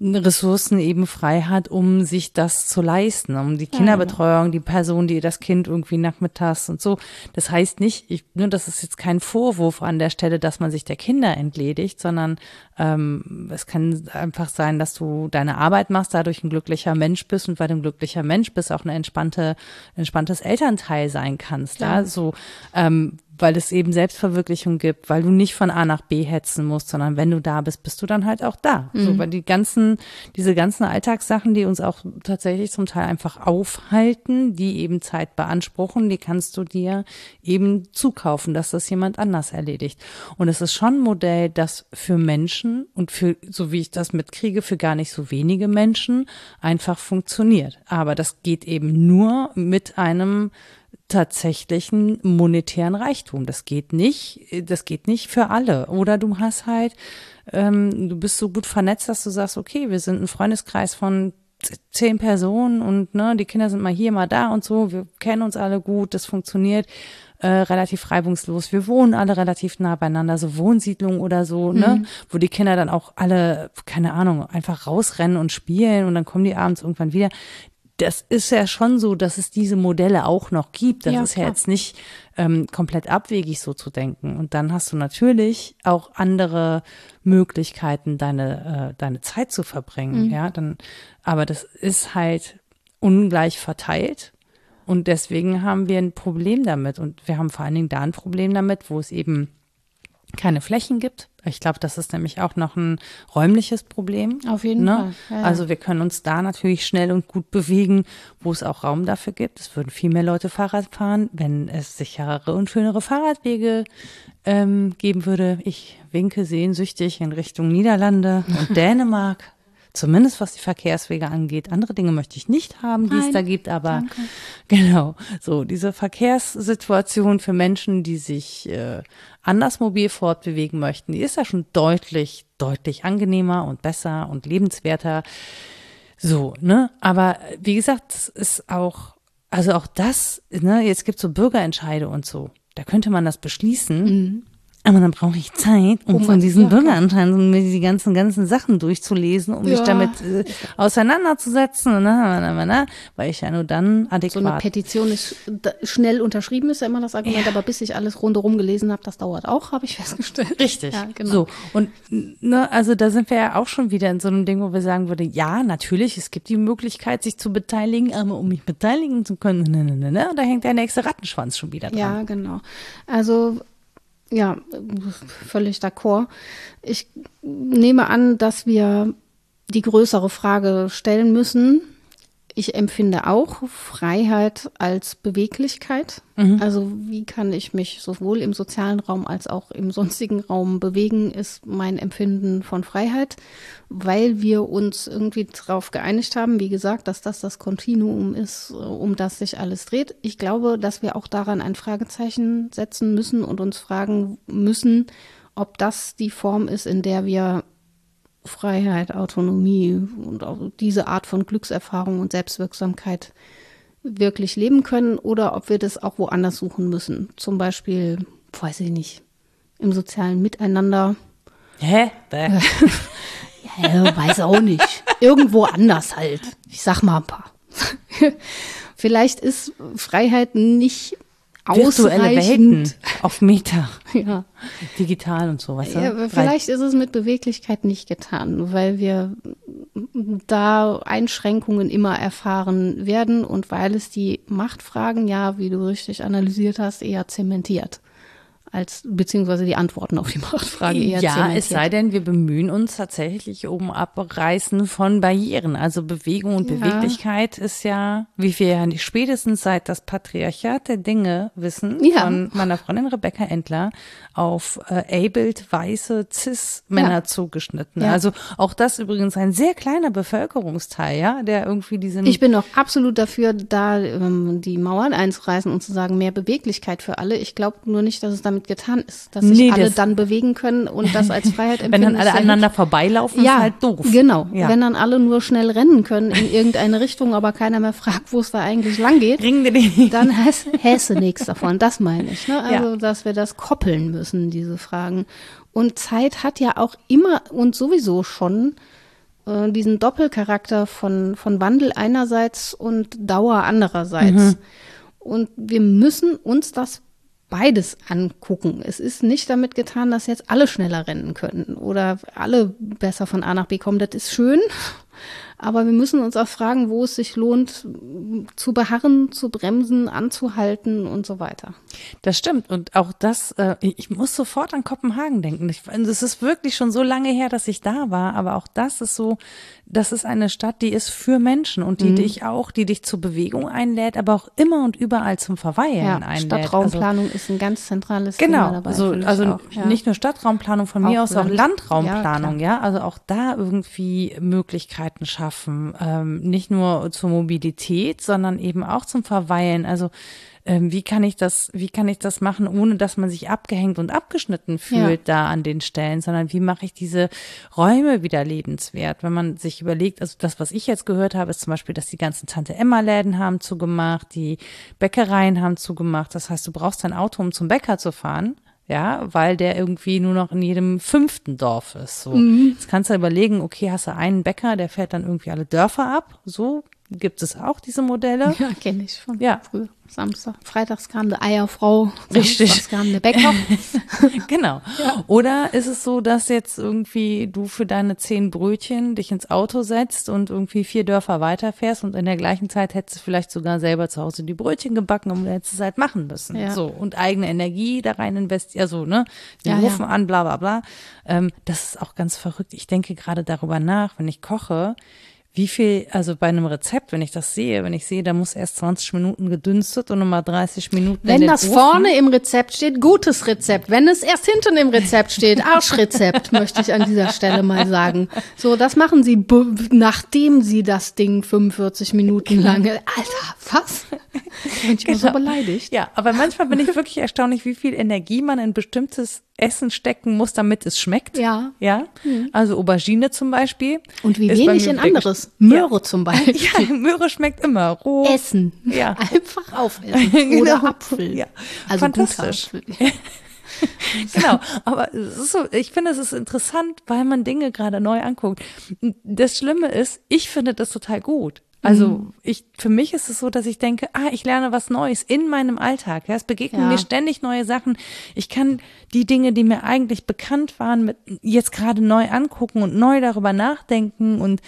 Ressourcen eben frei hat, um sich das zu leisten, um die Kinderbetreuung, die Person, die das Kind irgendwie nachmittags und so. Das heißt nicht, ich, nur das ist jetzt kein Vorwurf an der Stelle, dass man sich der Kinder entledigt, sondern ähm, es kann einfach sein, dass du deine Arbeit machst, dadurch ein glücklicher Mensch bist und weil du ein glücklicher Mensch bist, auch eine entspannte, entspanntes Elternteil sein kannst. Ja, ja? so ähm, weil es eben Selbstverwirklichung gibt, weil du nicht von A nach B hetzen musst, sondern wenn du da bist, bist du dann halt auch da. Mhm. So, weil die ganzen, diese ganzen Alltagssachen, die uns auch tatsächlich zum Teil einfach aufhalten, die eben Zeit beanspruchen, die kannst du dir eben zukaufen, dass das jemand anders erledigt. Und es ist schon ein Modell, das für Menschen und für, so wie ich das mitkriege, für gar nicht so wenige Menschen einfach funktioniert. Aber das geht eben nur mit einem tatsächlichen monetären Reichtum. Das geht nicht, das geht nicht für alle. Oder du hast halt, ähm, du bist so gut vernetzt, dass du sagst, okay, wir sind ein Freundeskreis von zehn Personen und ne, die Kinder sind mal hier, mal da und so. Wir kennen uns alle gut, das funktioniert äh, relativ reibungslos. Wir wohnen alle relativ nah beieinander, so Wohnsiedlungen oder so, ne, mhm. ne, wo die Kinder dann auch alle, keine Ahnung, einfach rausrennen und spielen und dann kommen die abends irgendwann wieder das ist ja schon so, dass es diese Modelle auch noch gibt. Das ja, ist ja jetzt nicht ähm, komplett abwegig so zu denken. Und dann hast du natürlich auch andere Möglichkeiten, deine, äh, deine Zeit zu verbringen. Mhm. Ja, dann, aber das ist halt ungleich verteilt. Und deswegen haben wir ein Problem damit. Und wir haben vor allen Dingen da ein Problem damit, wo es eben keine Flächen gibt. Ich glaube, das ist nämlich auch noch ein räumliches Problem. Auf jeden ne? Fall. Ja. Also wir können uns da natürlich schnell und gut bewegen, wo es auch Raum dafür gibt. Es würden viel mehr Leute Fahrrad fahren, wenn es sicherere und schönere Fahrradwege ähm, geben würde. Ich winke sehnsüchtig in Richtung Niederlande und Dänemark. Zumindest was die Verkehrswege angeht. Andere Dinge möchte ich nicht haben, die Nein, es da gibt, aber danke. genau, so diese Verkehrssituation für Menschen, die sich äh, anders mobil fortbewegen möchten, die ist ja schon deutlich, deutlich angenehmer und besser und lebenswerter. So, ne? Aber wie gesagt, es ist auch, also auch das, ne, jetzt gibt es so Bürgerentscheide und so. Da könnte man das beschließen. Mhm. Aber dann brauche ich Zeit, um, Um- von diesen ja. Bürgeranteil und mir die ganzen, ganzen Sachen durchzulesen, um mich Ja. damit äh, auseinanderzusetzen. Und na, na, na, na, weil ich ja nur dann So eine adäquat. Petition ist schnell unterschrieben, ist ja immer das Argument, aber bis ich alles rundherum gelesen habe, das dauert auch, habe ich festgestellt. Richtig. Ja, genau. So. Und ne, also da sind wir ja auch schon wieder in so einem Ding, wo wir sagen würden, ja, natürlich, es gibt die Möglichkeit, sich zu beteiligen, aber um mich beteiligen zu können, ne, ne, ne, ne, da hängt der nächste Rattenschwanz schon wieder dran. Ja, genau. Also, ja, völlig d'accord. Ich nehme an, dass wir die größere Frage stellen müssen. Ich empfinde auch Freiheit als Beweglichkeit. Also wie kann ich mich sowohl im sozialen Raum als auch im sonstigen Raum bewegen, ist mein Empfinden von Freiheit, weil wir uns irgendwie darauf geeinigt haben, wie gesagt, dass das das Kontinuum ist, äh, um das sich alles dreht. Ich glaube, dass wir auch daran ein Fragezeichen setzen müssen und uns fragen müssen, ob das die Form ist, in der wir Freiheit, Autonomie und auch diese Art von Glückserfahrung und Selbstwirksamkeit wirklich leben können oder ob wir das auch woanders suchen müssen. Zum Beispiel, weiß ich nicht, im sozialen Miteinander. Hä? Bäh. Ja, weiß auch nicht. Irgendwo anders halt. Ich sag mal ein paar. Vielleicht ist Freiheit nicht Virtuelle Welten auf Meter, Ja. digital und so, weißt du? Ja, vielleicht ist es mit Beweglichkeit nicht getan, weil wir da Einschränkungen immer erfahren werden und weil es die Machtfragen ja, wie du richtig analysiert hast, eher zementiert. Als, beziehungsweise die Antworten auf die Machtfrage eher Ja, zementiert. es sei denn, wir bemühen uns tatsächlich um Abreißen von Barrieren. Also Bewegung und Ja. Beweglichkeit ist ja, wie wir ja nicht spätestens seit das Patriarchat der Dinge wissen, Ja. von meiner Freundin Rebecca Endler, auf äh, abled, weiße, cis-Männer Ja. zugeschnitten. Also auch das übrigens ein sehr kleiner Bevölkerungsteil, ja, der irgendwie diesen Ich bin auch absolut dafür, da ähm, die Mauern einzureißen und zu sagen, mehr Beweglichkeit für alle. Ich glaube nur nicht, dass es damit getan ist, dass sich Nee, alle das- dann bewegen können und das als Freiheit empfinden. wenn dann alle aneinander vorbeilaufen, ja, ist halt doof. Genau. Ja. Wenn dann alle nur schnell rennen können in irgendeine Richtung, aber keiner mehr fragt, wo es da eigentlich lang geht, dann du nichts davon. Das meine ich. Ne? Also, Ja. dass wir das koppeln müssen, diese Fragen. Und Zeit hat ja auch immer und sowieso schon äh, diesen Doppelcharakter von, von Wandel einerseits und Dauer andererseits. Und wir müssen uns das beides angucken. Es ist nicht damit getan, dass jetzt alle schneller rennen können oder alle besser von A nach B kommen. Das ist schön. Aber wir müssen uns auch fragen, wo es sich lohnt, zu beharren, zu bremsen, anzuhalten und so weiter. Das stimmt. Und auch das, äh, ich muss sofort an Kopenhagen denken. Ich, es ist wirklich schon so lange her, dass ich da war, aber auch das ist so, das ist eine Stadt, die ist für Menschen und Mhm. die dich auch, die dich zur Bewegung einlädt, aber auch immer und überall zum Verweilen Ja, einlädt. Also, Stadtraumplanung ist ein ganz zentrales Thema Genau, dabei. also, finde ich also auch, ja. nicht nur Stadtraumplanung, von mir Auch aus auch Land. Landraumplanung, Ja, ja, Also auch da irgendwie Möglichkeiten schaffen, ähm, nicht nur zur Mobilität, sondern eben auch zum Verweilen. Also ähm, wie kann ich das, wie kann ich das machen, ohne dass man sich abgehängt und abgeschnitten fühlt da an den Stellen, sondern wie mache ich diese Räume wieder lebenswert? Wenn man sich überlegt, also das, was ich jetzt gehört habe, ist zum Beispiel, dass die ganzen Tante-Emma-Läden haben zugemacht, die Bäckereien haben zugemacht. Das heißt, du brauchst dein Auto, um zum Bäcker zu fahren. Ja, weil der irgendwie nur noch in jedem fünften Dorf ist. So. Jetzt kannst du überlegen, okay, hast du einen Bäcker, der fährt dann irgendwie alle Dörfer ab. So gibt es auch diese Modelle. Ja, kenne ich schon. Ja. Früher. Samstag. Freitags kam die Eierfrau. Richtig. Samstags kam der Bäcker. genau. Oder ist es so, dass jetzt irgendwie du für deine zehn Brötchen dich ins Auto setzt und irgendwie vier Dörfer weiterfährst und in der gleichen Zeit hättest du vielleicht sogar selber zu Hause die Brötchen gebacken und hättest es halt machen müssen. Ja. So. Und eigene Energie da rein investieren, also, ne, den Ja, ja. Ofen an, bla, bla, bla. Ähm, das ist auch ganz verrückt. Ich denke gerade darüber nach, wenn ich koche, wie viel, also bei einem Rezept, wenn ich das sehe, wenn ich sehe, da muss erst 20 Minuten gedünstet und nochmal 30 Minuten in Wenn das Ofen. vorne im Rezept steht, gutes Rezept. Wenn es erst hinten im Rezept steht, Arschrezept, möchte ich an dieser Stelle mal sagen. So, das machen sie, nachdem sie das Ding 45 Minuten lang. Alter, was? Bin ich immer so Genau. beleidigt. Ja, aber manchmal bin ich wirklich erstaunlich, wie viel Energie man in bestimmtes Essen stecken muss, damit es schmeckt. Ja. Ja. Also Aubergine zum Beispiel. Und wie wenig in wirklich- anderes. Möhre zum Beispiel. Ja, Möhre schmeckt immer roh. Essen. Ja. Einfach aufessen. Genau. Oder Apfel. Ja. Also Fantastisch. Apfel. genau, aber so, ich finde, es ist interessant, weil man Dinge gerade neu anguckt. Das Schlimme ist, ich finde das total gut. Also mhm. ich, für mich ist es so, dass ich denke, ah, ich lerne was Neues in meinem Alltag. Ja, es begegnen ja. mir ständig neue Sachen. Ich kann die Dinge, die mir eigentlich bekannt waren, mit, jetzt gerade neu angucken und neu darüber nachdenken und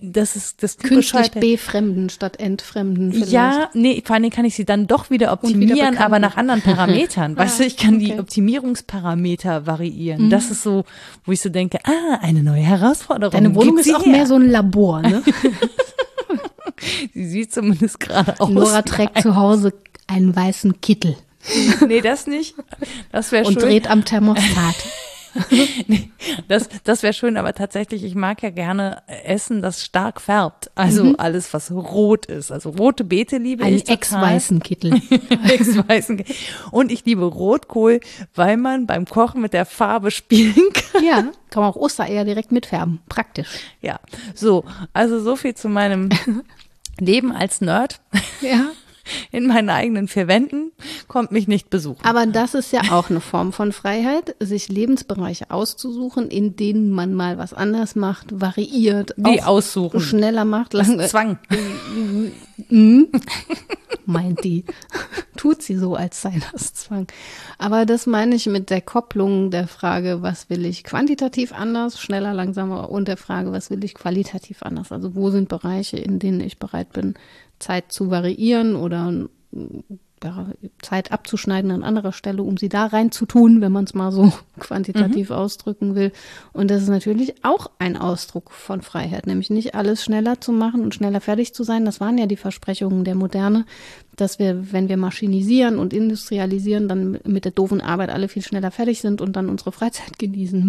das ist das Künstlich befremden statt entfremden. Vielleicht. Ja, nee, vor allem kann ich sie dann doch wieder optimieren, wieder aber nach anderen Parametern. weißt du, ich kann okay. die Optimierungsparameter variieren. Mhm. Das ist so, wo ich so denke, ah, eine neue Herausforderung. Deine Wohnung ist auch her. mehr so ein Labor, ne? Sie sieht zumindest gerade aus. Nora trägt zu Hause einen weißen Kittel. nee, das nicht. Das wäre schön. Und dreht am Thermostat. nee, das das wäre schön, aber tatsächlich, ich mag ja gerne Essen, das stark färbt. Also mhm. alles, was rot ist. Also rote Beete liebe Einen ich ex-weißen Kittel. ex-weißen Kittel. Und ich liebe Rotkohl, weil man beim Kochen mit der Farbe spielen kann. Ja, kann man auch Ostereier direkt mitfärben. Praktisch. Ja, so. Also so viel zu meinem Leben als Nerd. Ja. In meinen eigenen vier Wänden kommt mich nicht besuchen. Aber das ist ja auch eine Form von Freiheit, sich Lebensbereiche auszusuchen, in denen man mal was anders macht, variiert, Wie aussuchen. schneller macht. Das Zwang. Mhm. Meint die. Tut sie so, als sei das Zwang. Aber das meine ich mit der Kopplung der Frage, was will ich quantitativ anders, schneller, langsamer und der Frage, was will ich qualitativ anders. Also wo sind Bereiche, in denen ich bereit bin, Zeit zu variieren oder Zeit abzuschneiden an anderer Stelle, um sie da reinzutun, wenn man es mal so quantitativ mhm. ausdrücken will. Und das ist natürlich auch ein Ausdruck von Freiheit, nämlich nicht alles schneller zu machen und schneller fertig zu sein. Das waren ja die Versprechungen der Moderne, dass wir, wenn wir maschinisieren und industrialisieren, dann mit der doofen Arbeit alle viel schneller fertig sind und dann unsere Freizeit genießen.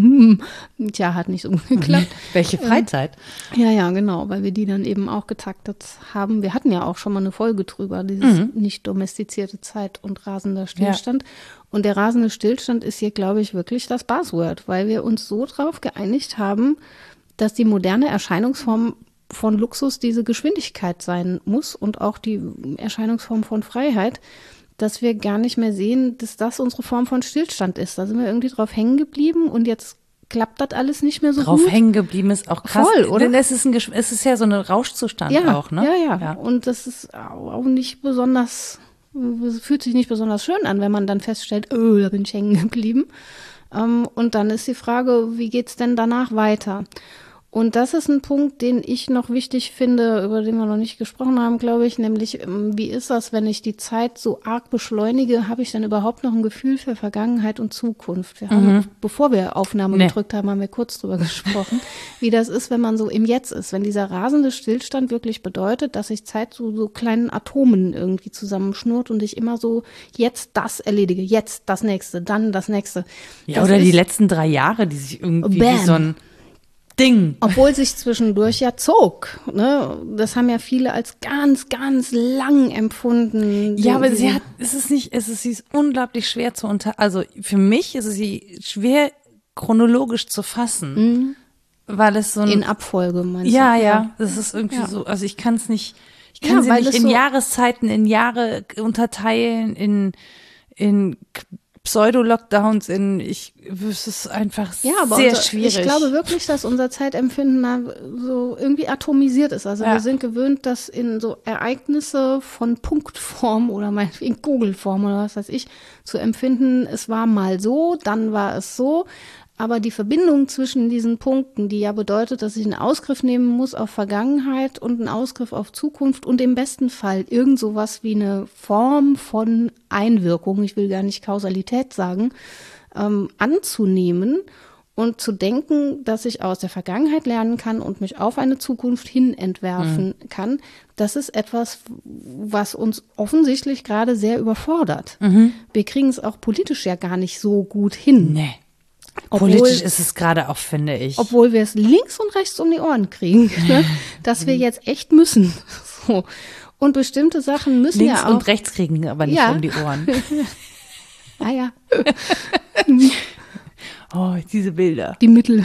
Hm, tja, hat nicht so gut geklappt. Welche Freizeit? Ja, ja, genau, weil wir die dann eben auch getaktet haben. Wir hatten ja auch schon mal eine Folge drüber, dieses mhm. nicht domestizierte Zeit und rasender Stillstand. Ja. Und der rasende Stillstand ist hier, glaube ich, wirklich das Buzzword, weil wir uns so drauf geeinigt haben, dass die moderne Erscheinungsform von Luxus diese Geschwindigkeit sein muss und auch die Erscheinungsform von Freiheit, dass wir gar nicht mehr sehen, dass das unsere Form von Stillstand ist. Da sind wir irgendwie drauf hängen geblieben und jetzt klappt das alles nicht mehr so drauf gut. Drauf hängen geblieben ist auch krass. Voll, oder? Denn es ist, ein, es ist ja so ein Rauschzustand ja, auch, ne? Ja, ja, ja. Und das ist auch nicht besonders, fühlt sich nicht besonders schön an, wenn man dann feststellt, oh, da bin ich hängen geblieben. Ähm, und dann ist die Frage, wie geht's denn danach weiter? Und das ist ein Punkt, den ich noch wichtig finde, über den wir noch nicht gesprochen haben, glaube ich, nämlich ähm, wie ist das, wenn ich die Zeit so arg beschleunige, habe ich dann überhaupt noch ein Gefühl für Vergangenheit und Zukunft? Wir haben, mhm. bevor wir Aufnahme nee. gedrückt haben, haben wir kurz drüber gesprochen, wie das ist, wenn man so im Jetzt ist, wenn dieser rasende Stillstand wirklich bedeutet, dass sich Zeit zu so kleinen Atomen irgendwie zusammenschnurrt und ich immer so jetzt das erledige, jetzt das nächste, dann das nächste. Ja, das oder die letzten drei Jahre, die sich irgendwie so ein Ding. Obwohl sich zwischendurch ja zog. Ne? Das haben ja viele als ganz, ganz lang empfunden. Ja, aber sie hat, es ist nicht, es ist, sie ist unglaublich schwer zu unter, also für mich ist es sie schwer chronologisch zu fassen. Mhm. Weil es so ein. In Abfolge, meinst ja, du? Ja, ja. Das ist irgendwie ja. so, also ich kann es nicht, ich kann ja, sie nicht in so Jahreszeiten, in Jahre unterteilen, in, in Pseudo-Lockdowns in, ich, es ist einfach ja, aber sehr unser, schwierig. Ich glaube wirklich, dass unser Zeitempfinden so irgendwie atomisiert ist. Also ja. wir sind gewöhnt, dass in so Ereignisse von Punktform oder meinetwegen Kugelform oder was weiß ich zu empfinden, es war mal so, dann war es so. Aber die Verbindung zwischen diesen Punkten, die ja bedeutet, dass ich einen Ausgriff nehmen muss auf Vergangenheit und einen Ausgriff auf Zukunft und im besten Fall irgend sowas wie eine Form von Einwirkung, ich will gar nicht Kausalität sagen, ähm, anzunehmen und zu denken, dass ich aus der Vergangenheit lernen kann und mich auf eine Zukunft hin entwerfen mhm. kann, das ist etwas, was uns offensichtlich gerade sehr überfordert. Mhm. Wir kriegen es auch politisch ja gar nicht so gut hin. Nee. Obwohl, Politisch ist es gerade auch, finde ich. Obwohl wir es links und rechts um die Ohren kriegen, ne? dass wir jetzt echt müssen. So. Und bestimmte Sachen müssen links ja auch. Links und rechts kriegen, aber nicht ja. um die Ohren. ah ja. oh, diese Bilder. Die Mittel.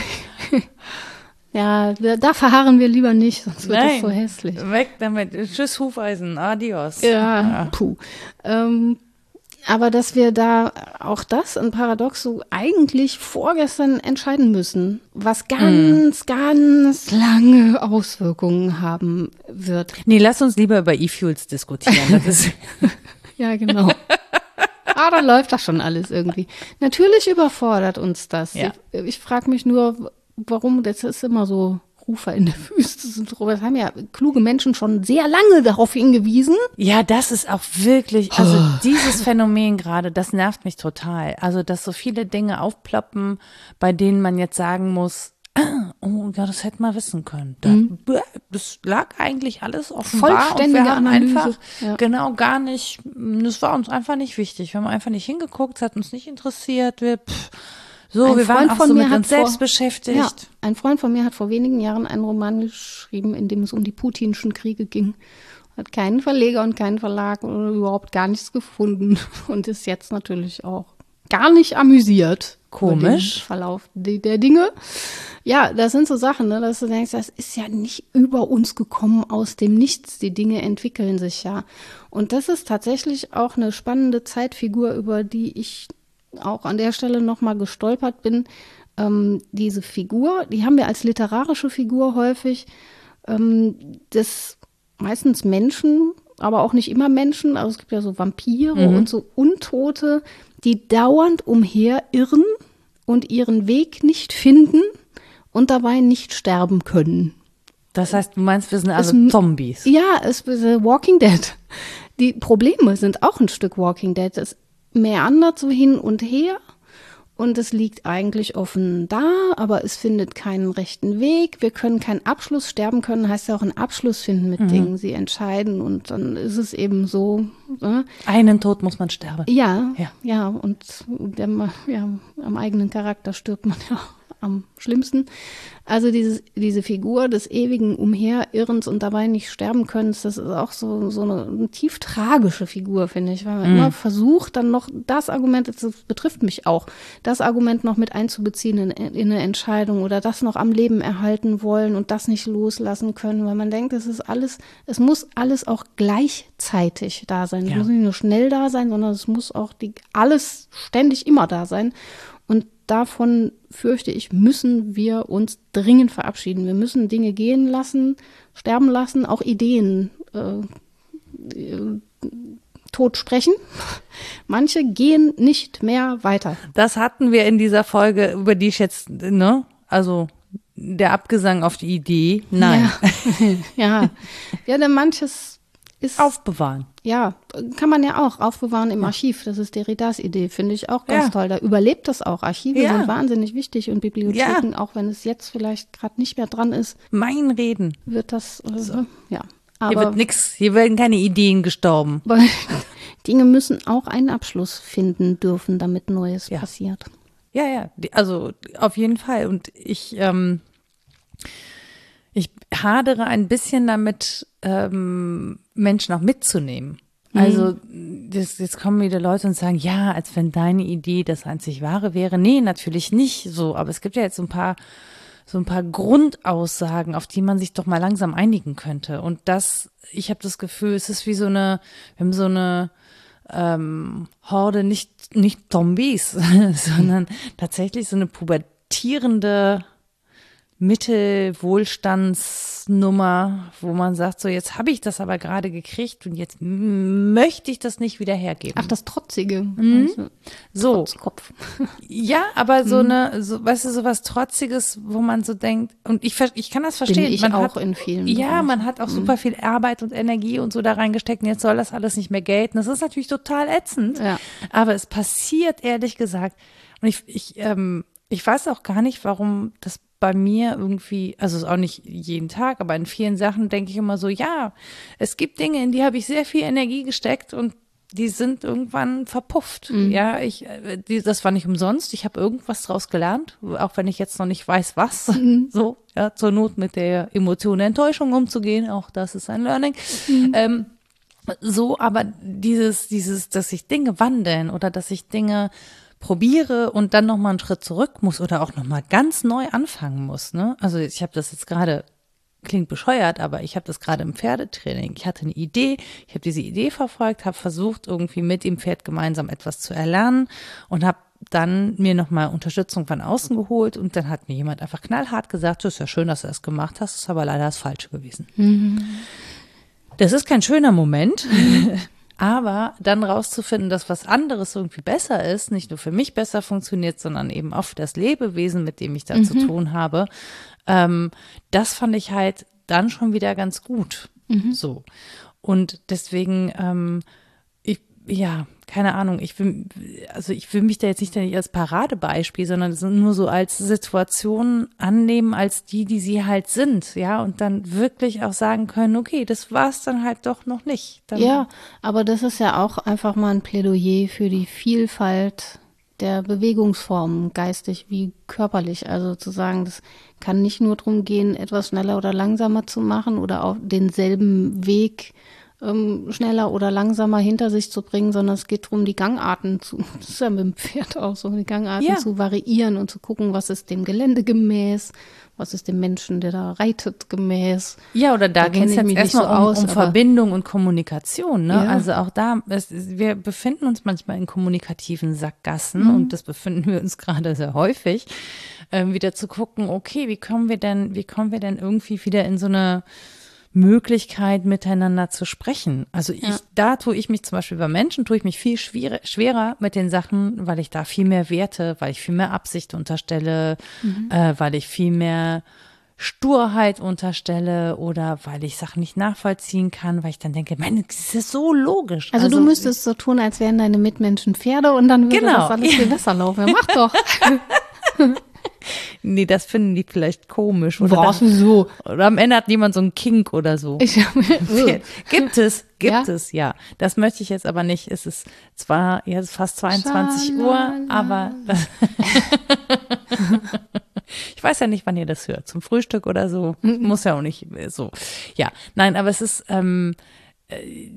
ja, da verharren wir lieber nicht, sonst wird es so hässlich. Weg damit. Tschüss, Hufeisen. Adios. Ja, ja. puh. Ähm, aber dass wir da auch das, ein Paradox, so eigentlich vorgestern entscheiden müssen, was ganz, mm. ganz lange Auswirkungen haben wird. Nee, lass uns lieber über E-Fuels diskutieren. ja, genau. ah, dann läuft das schon alles irgendwie. Natürlich überfordert uns das. Ja. Ich, ich frage mich nur, warum, das ist immer so Rufer in der Wüste sind. Das haben ja kluge Menschen schon sehr lange darauf hingewiesen. Ja, das ist auch wirklich, also oh. dieses Phänomen gerade, das nervt mich total. Also, dass so viele Dinge aufploppen, bei denen man jetzt sagen muss, ah, oh ja, das hätte man wissen können. Da, mhm. Das lag eigentlich alles offenbar. Vollständige und wir haben Analyse. einfach ja. genau gar nicht, das war uns einfach nicht wichtig. Wir haben einfach nicht hingeguckt, es hat uns nicht interessiert. Wir, pff, so, ein wir Freund waren auch so mit uns vor, selbst beschäftigt. Ja, ein Freund von mir hat vor wenigen Jahren einen Roman geschrieben, in dem es um die putinschen Kriege ging. Hat keinen Verleger und keinen Verlag oder überhaupt gar nichts gefunden und ist jetzt natürlich auch gar nicht amüsiert. Komisch. Verlauf der Dinge. Ja, das sind so Sachen, ne, dass du denkst, das ist ja nicht über uns gekommen aus dem Nichts. Die Dinge entwickeln sich ja. Und das ist tatsächlich auch eine spannende Zeitfigur, über die ich auch an der Stelle nochmal gestolpert bin, ähm, diese Figur, die haben wir als literarische Figur häufig, ähm, des meistens Menschen, aber auch nicht immer Menschen, also es gibt ja so Vampire mhm. und so Untote, die dauernd umherirren und ihren Weg nicht finden und dabei nicht sterben können. Das heißt, du meinst, wir sind also es, Zombies? Ja, es ist Walking Dead. Die Probleme sind auch ein Stück Walking Dead. Es meandert so hin und her und es liegt eigentlich offen da, aber es findet keinen rechten Weg. Wir können keinen Abschluss sterben können, heißt ja auch einen Abschluss finden mit mhm. Dingen. Sie entscheiden und dann ist es eben so. Ne? Einen Tod muss man sterben. Ja, ja, ja und der, ja, am eigenen Charakter stirbt man ja am schlimmsten. Also dieses, diese Figur des ewigen Umherirrens und dabei nicht sterben können, das ist auch so, so eine, eine tief tragische Figur, finde ich, weil man mhm. immer versucht, dann noch das Argument, das betrifft mich auch, das Argument noch mit einzubeziehen in, in eine Entscheidung oder das noch am Leben erhalten wollen und das nicht loslassen können, weil man denkt, es ist alles, es muss alles auch gleichzeitig da sein. Es muss nicht nur schnell da sein, sondern es muss auch die, alles ständig immer da sein. Und davon, fürchte ich, müssen wir uns dringend verabschieden. Wir müssen Dinge gehen lassen, sterben lassen, auch Ideen äh, äh, tot sprechen. Manche gehen nicht mehr weiter. Das hatten wir in dieser Folge, über die ich jetzt, ne, also der Abgesang auf die Idee, nein. Ja, ja. ja denn manches ist. Aufbewahren. Ja, kann man ja auch aufbewahren im Archiv. Das ist Derridas Idee, finde ich auch ganz ja. toll. Da überlebt das auch. Archive ja. sind wahnsinnig wichtig und Bibliotheken, ja. auch wenn es jetzt vielleicht gerade nicht mehr dran ist. Mein Reden. Wird das, äh, so. ja. Aber hier wird nichts, hier werden keine Ideen gestorben. Dinge müssen auch einen Abschluss finden dürfen, damit Neues passiert. Ja, ja, also auf jeden Fall. Und ich, ähm, ich hadere ein bisschen damit, ähm, Menschen auch mitzunehmen. Mhm. Also das, jetzt kommen wieder Leute und sagen, ja, als wenn deine Idee das einzig wahre wäre. Nee, natürlich nicht so. Aber es gibt ja jetzt so ein paar so ein paar Grundaussagen, auf die man sich doch mal langsam einigen könnte. Und das, ich habe das Gefühl, es ist wie so eine, wir haben so eine ähm, Horde, nicht, nicht Zombies, sondern tatsächlich so eine pubertierende Mittelwohlstandsnummer, wo man sagt, so jetzt habe ich das aber gerade gekriegt und jetzt möchte ich das nicht wieder hergeben. Ach, das Trotzige. Mhm. Also, so. Trotzkopf. Ja, aber so mhm. eine, so, weißt du, so was Trotziges, wo man so denkt, und ich, ich kann das verstehen. Bin ich man auch hat, in vielen. Ja, man hat auch mhm. super viel Arbeit und Energie und so da reingesteckt und jetzt soll das alles nicht mehr gelten. Das ist natürlich total ätzend. Ja. Aber es passiert ehrlich gesagt. Und ich, ich, ähm, ich weiß auch gar nicht, warum das bei mir irgendwie, also auch nicht jeden Tag, aber in vielen Sachen denke ich immer so, ja, es gibt Dinge, in die habe ich sehr viel Energie gesteckt und die sind irgendwann verpufft. Mhm. Ja, ich, die, das war nicht umsonst. Ich habe irgendwas draus gelernt, auch wenn ich jetzt noch nicht weiß, was. Mhm. So, ja, zur Not mit der Emotion der Enttäuschung umzugehen, auch das ist ein Learning. Mhm. Ähm, so, aber dieses, dieses, dass sich Dinge wandeln oder dass sich Dinge probiere und dann noch mal einen Schritt zurück muss oder auch noch mal ganz neu anfangen muss. Ne? Also ich habe das jetzt gerade klingt bescheuert, aber ich habe das gerade im Pferdetraining. Ich hatte eine Idee, ich habe diese Idee verfolgt, habe versucht, irgendwie mit dem Pferd gemeinsam etwas zu erlernen und habe dann mir nochmal Unterstützung von außen geholt und dann hat mir jemand einfach knallhart gesagt, das ist ja schön, dass du das gemacht hast, ist aber leider das Falsche gewesen. Mhm. Das ist kein schöner Moment, aber dann rauszufinden, dass was anderes irgendwie besser ist, nicht nur für mich besser funktioniert, sondern eben auch für das Lebewesen, mit dem ich da mhm. zu tun habe, ähm, das fand ich halt dann schon wieder ganz gut. Mhm. So. Und deswegen, ähm, ich, ja, keine Ahnung, ich will, also ich will mich da jetzt nicht als Paradebeispiel, sondern nur so als Situation annehmen, als die, die sie halt sind, ja, und dann wirklich auch sagen können, okay, das war es dann halt doch noch nicht. Dann ja, aber das ist ja auch einfach mal ein Plädoyer für die Vielfalt der Bewegungsformen, geistig wie körperlich. Also zu sagen, das kann nicht nur darum gehen, etwas schneller oder langsamer zu machen oder auch denselben Weg ähm, schneller oder langsamer hinter sich zu bringen, sondern es geht darum, die Gangarten zu, das ist ja mit dem Pferd auch so, die Gangarten ja. zu variieren und zu gucken, was ist dem Gelände gemäß, was ist dem Menschen, der da reitet, gemäß. Ja, oder da, da ging es jetzt erstmal so um, aus, um Verbindung und Kommunikation. Ne? Ja. Also auch da, es, wir befinden uns manchmal in kommunikativen Sackgassen mhm. und das befinden wir uns gerade sehr häufig, ähm, wieder zu gucken, okay, wie kommen wir denn, wie kommen wir denn irgendwie wieder in so eine Möglichkeit, miteinander zu sprechen. Also ich, ja. da tue ich mich zum Beispiel bei Menschen, tue ich mich viel schwerer, schwerer mit den Sachen, weil ich da viel mehr Werte, weil ich viel mehr Absicht unterstelle, mhm. äh, weil ich viel mehr Sturheit unterstelle oder weil ich Sachen nicht nachvollziehen kann, weil ich dann denke, man, das ist so logisch. Also, also du müsstest so tun, als wären deine Mitmenschen Pferde und dann würde genau. das alles viel besser laufen. Ja, mach doch. nee, das finden die vielleicht komisch. Oder, Was, so? oder am Ende hat jemand so einen Kink oder so. Ich, gibt es, gibt ja? es, ja. Das möchte ich jetzt aber nicht. Es ist zwar jetzt fast 22 Schalala. Uhr, aber ich weiß ja nicht, wann ihr das hört. Zum Frühstück oder so. Muss ja auch nicht so. Ja, nein, aber es ist, ähm, äh,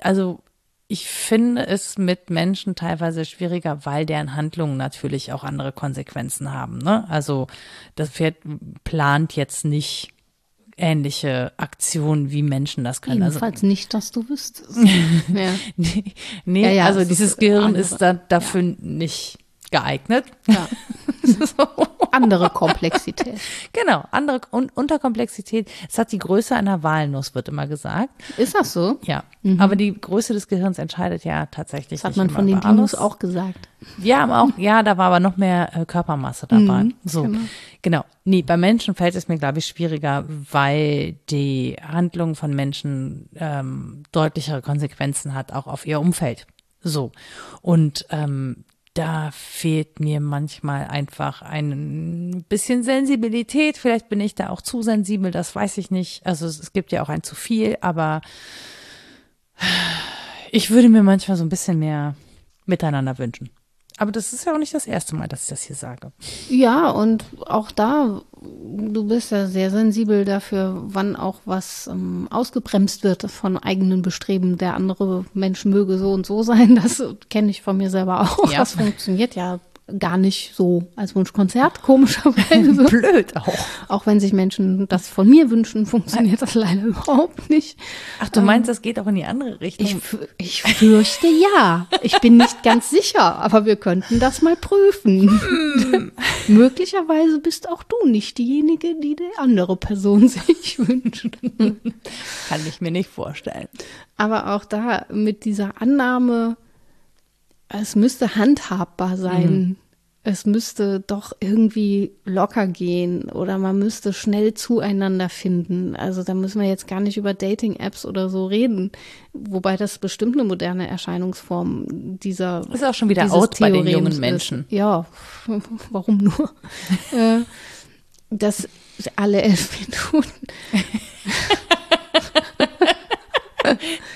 also ich finde es mit Menschen teilweise schwieriger, weil deren Handlungen natürlich auch andere Konsequenzen haben. Ne? Also das Pferd plant jetzt nicht ähnliche Aktionen, wie Menschen das können. Also Jedenfalls also, nicht, dass du wüsstest. ja. nee, nee ja, ja, also dieses Gehirn andere. ist da dafür nicht geeignet. Ja. so. Andere Komplexität. Genau, andere Un Unterkomplexität. Es hat die Größe einer Walnuss, wird immer gesagt. Ist das so? Ja. Mhm. Aber die Größe des Gehirns entscheidet ja tatsächlich. Das hat man von den Dinos auch gesagt. Ja, aber auch, ja, da war aber noch mehr äh, Körpermasse dabei. Mhm, so. Genau. genau. Nee, bei Menschen fällt es mir, glaube ich, schwieriger, weil die Handlung von Menschen ähm, deutlichere Konsequenzen hat, auch auf ihr Umfeld. So. Und ähm, da fehlt mir manchmal einfach ein bisschen Sensibilität. Vielleicht bin ich da auch zu sensibel, das weiß ich nicht. Also es, gibt ja auch ein zu viel, aber ich würde mir manchmal so ein bisschen mehr miteinander wünschen. Aber das ist ja auch nicht das erste Mal, dass ich das hier sage. Ja, und auch da, du bist ja sehr sensibel dafür, wann auch was ähm, ausgebremst wird von eigenen Bestreben. Der andere Mensch möge so und so sein. Das kenne ich von mir selber auch. Ja. Das funktioniert ja gar nicht so als Wunschkonzert, komischerweise. Blöd auch. Auch wenn sich Menschen das von mir wünschen, funktioniert das leider überhaupt nicht. Ach, du meinst, ähm, das geht auch in die andere Richtung? Ich, ich fürchte ja. Ich bin nicht ganz sicher, aber wir könnten das mal prüfen. Hm. Möglicherweise bist auch du nicht diejenige, die die andere Person sich wünscht. Kann ich mir nicht vorstellen. Aber auch da mit dieser Annahme, es müsste handhabbar sein. Mhm. Es müsste doch irgendwie locker gehen oder man müsste schnell zueinander finden. Also da müssen wir jetzt gar nicht über Dating-Apps oder so reden. Wobei das bestimmt eine moderne Erscheinungsform dieser. Ist auch schon wieder out bei den jungen Menschen. Ist. Ja, warum nur? Äh, das alle elf Minuten.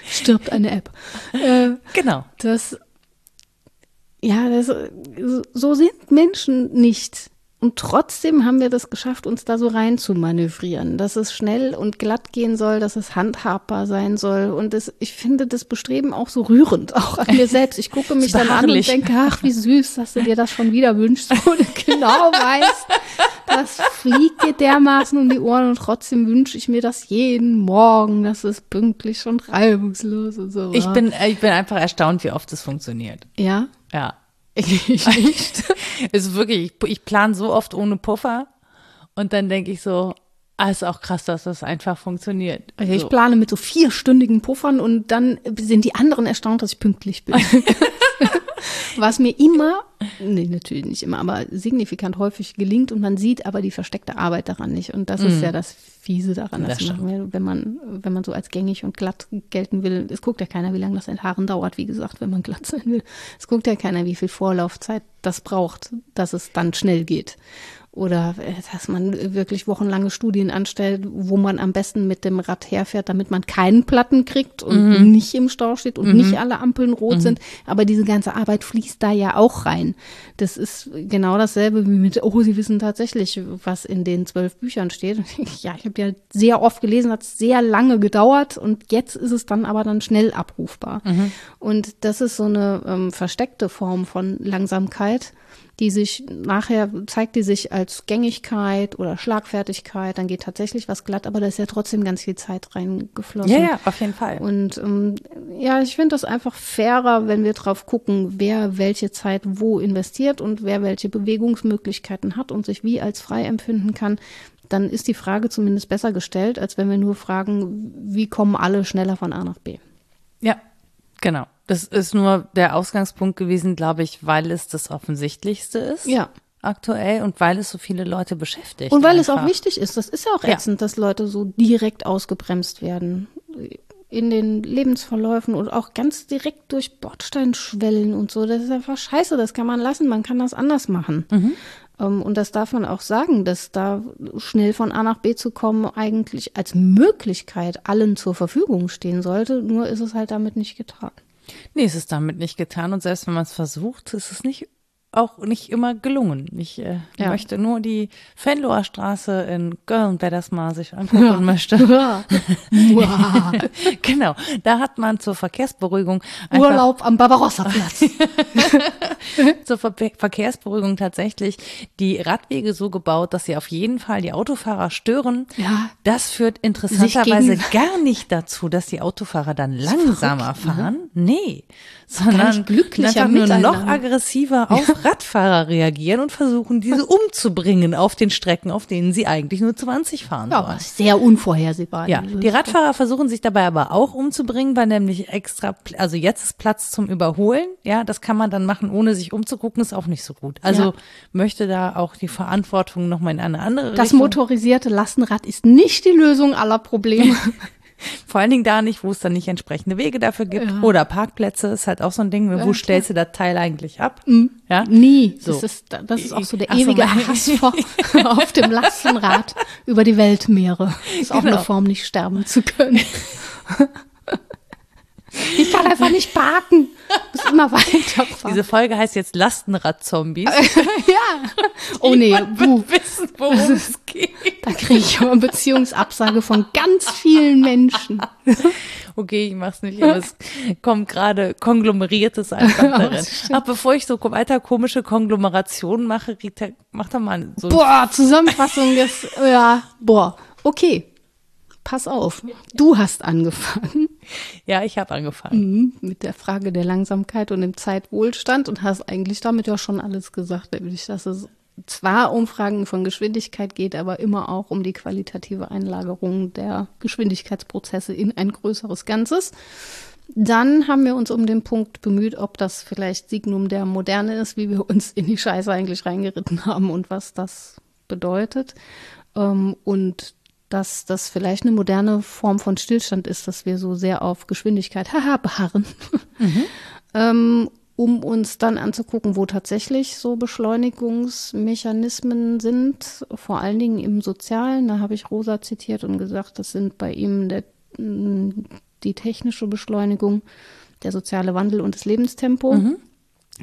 stirbt eine App. Äh, genau. Das ja, das, so sind Menschen nicht. Und trotzdem haben wir das geschafft, uns da so rein zu manövrieren, dass es schnell und glatt gehen soll, dass es handhabbar sein soll. Und das, ich finde das Bestreben auch so rührend, auch an mir selbst. Ich gucke mich dann an und denke, ach, wie süß, dass du dir das schon wieder wünschst, wo du genau weißt, Das fliegt dir dermaßen um die Ohren und trotzdem wünsche ich mir das jeden Morgen, dass es pünktlich und reibungslos und so. Ich bin, äh, ich bin einfach erstaunt, wie oft es funktioniert. Ja? Ja. Ich nicht. Es ist wirklich, ich, ich plane so oft ohne Puffer und dann denke ich so, ah, ist auch krass, dass das einfach funktioniert. Also ich so. plane mit so vierstündigen Puffern und dann sind die anderen erstaunt, dass ich pünktlich bin. Was mir immer, nee, natürlich nicht immer, aber signifikant häufig gelingt und man sieht aber die versteckte Arbeit daran nicht. Und das ist ja das Fiese daran, Das dass man, wenn man, wenn man so als gängig und glatt gelten will, es guckt ja keiner, wie lange das Enthaaren dauert, wie gesagt, wenn man glatt sein will. Es guckt ja keiner, wie viel Vorlaufzeit das braucht, dass es dann schnell geht. Oder äh, dass man wirklich wochenlange Studien anstellt, wo man am besten mit dem Rad herfährt, damit man keinen Platten kriegt und nicht im Stau steht und nicht alle Ampeln rot sind. Aber diese ganze Arbeit fließt da ja auch rein. Das ist genau dasselbe wie mit, oh, Sie wissen tatsächlich, was in den zwölf Büchern steht. Ja, ich habe ja sehr oft gelesen, hat sehr lange gedauert und jetzt ist es dann aber dann schnell abrufbar. Und das ist so eine ähm, versteckte Form von Langsamkeit die sich nachher zeigt die sich als Gängigkeit oder Schlagfertigkeit, dann geht tatsächlich was glatt, aber da ist ja trotzdem ganz viel Zeit reingeflossen. Ja, ja, auf jeden Fall. Und ähm, ja, ich finde das einfach fairer, wenn wir drauf gucken, wer welche Zeit wo investiert und wer welche Bewegungsmöglichkeiten hat und sich wie als frei empfinden kann. Dann ist die Frage zumindest besser gestellt, als wenn wir nur fragen, wie kommen alle schneller von A nach B. Ja, genau. Das ist nur der Ausgangspunkt gewesen, glaube ich, weil es das Offensichtlichste ist. Ja. Aktuell und weil es so viele Leute beschäftigt. Und weil es auch einfach. wichtig ist, das ist ja auch Ja. ätzend, dass Leute so direkt ausgebremst werden. In den Lebensverläufen und auch ganz direkt durch Bordsteinschwellen und so. Das ist einfach scheiße, das kann man lassen, man kann das anders machen. Ähm, Und das darf man auch sagen, dass da schnell von A nach B zu kommen eigentlich als Möglichkeit allen zur Verfügung stehen sollte. Nur ist es halt damit nicht getan. Nee, es ist damit nicht getan und selbst wenn man es versucht, ist es nicht auch nicht immer gelungen. Ich äh, Ja. möchte nur die Fenloher Straße in Köln, wer das mal sich angucken möchte. Wow. genau, da hat man zur Verkehrsberuhigung Urlaub am Barbarossa-Platz. zur Ver Verkehrsberuhigung tatsächlich die Radwege so gebaut, dass sie auf jeden Fall die Autofahrer stören. Ja. Das führt interessanterweise gar nicht dazu, dass die Autofahrer dann langsamer fahren. Nee, sondern glücklicher nur noch aggressiver auf Radfahrer reagieren und versuchen, diese umzubringen auf den Strecken, auf denen sie eigentlich nur 20 fahren Ja, sollen. aber sehr unvorhersehbar. Ja, Dieses- die Radfahrer versuchen sich dabei aber auch umzubringen, weil nämlich extra, also jetzt ist Platz zum Überholen. Ja, das kann man dann machen, ohne sich umzugucken, ist auch nicht so gut. Also Ja. möchte da auch die Verantwortung nochmal in eine andere Das Richtung. motorisierte Lastenrad ist nicht die Lösung aller Probleme. Vor allen Dingen da nicht, wo es dann nicht entsprechende Wege dafür gibt. Oder Parkplätze ist halt auch so ein Ding, wo stellst du das Teil eigentlich ab? Ja. Nie. So. Das, ist, das ist auch so der Ach so, ewige mein- Hass vor, auf dem Lastenrad über die Weltmeere. Ist auch Genau. eine Form, nicht sterben zu können. Ich kann einfach nicht parken. Muss immer weiterfahren. Diese Folge heißt jetzt Lastenrad-Zombies. ja. Oh nee, buh. wissen, worum es geht. Da kriege ich aber Beziehungsabsage von ganz vielen Menschen. Okay, ich mach's nicht, aber es kommt gerade Konglomeriertes einfach darin. das stimmt. Ach, bevor ich so weiter komische Konglomerationen mache, Rita, mach doch mal so. Boah, Zusammenfassung des, ja, boah, okay. Pass auf, du hast angefangen Ja, ich habe angefangen. mhm, mit der Frage der Langsamkeit und dem Zeitwohlstand und hast eigentlich damit ja schon alles gesagt, nämlich, dass es zwar um Fragen von Geschwindigkeit geht, aber immer auch um die qualitative Einlagerung der Geschwindigkeitsprozesse in ein größeres Ganzes. Dann haben wir uns um den Punkt bemüht, ob das vielleicht Signum der Moderne ist, wie wir uns in die Scheiße eigentlich reingeritten haben und was das bedeutet. Ähm, und dass das vielleicht eine moderne Form von Stillstand ist, dass wir so sehr auf Geschwindigkeit haha, beharren, ähm, um uns dann anzugucken, wo tatsächlich so Beschleunigungsmechanismen sind, vor allen Dingen im Sozialen. Da habe ich Rosa zitiert und gesagt, das sind bei ihm der, mh, die technische Beschleunigung, der soziale Wandel und das Lebenstempo.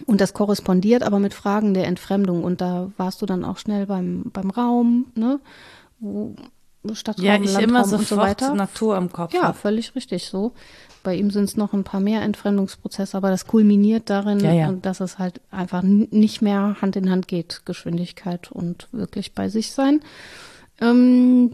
Und das korrespondiert aber mit Fragen der Entfremdung. Und da warst du dann auch schnell beim, beim Raum, ne? wo Stadtraum, Ja, ich Landraum immer und so sofort weiter. Natur im Kopf. Ja, völlig richtig so. Bei ihm sind es noch ein paar mehr Entfremdungsprozesse, aber das kulminiert darin, Ja, ja. dass es halt einfach nicht mehr Hand in Hand geht, Geschwindigkeit und wirklich bei sich sein. Ähm,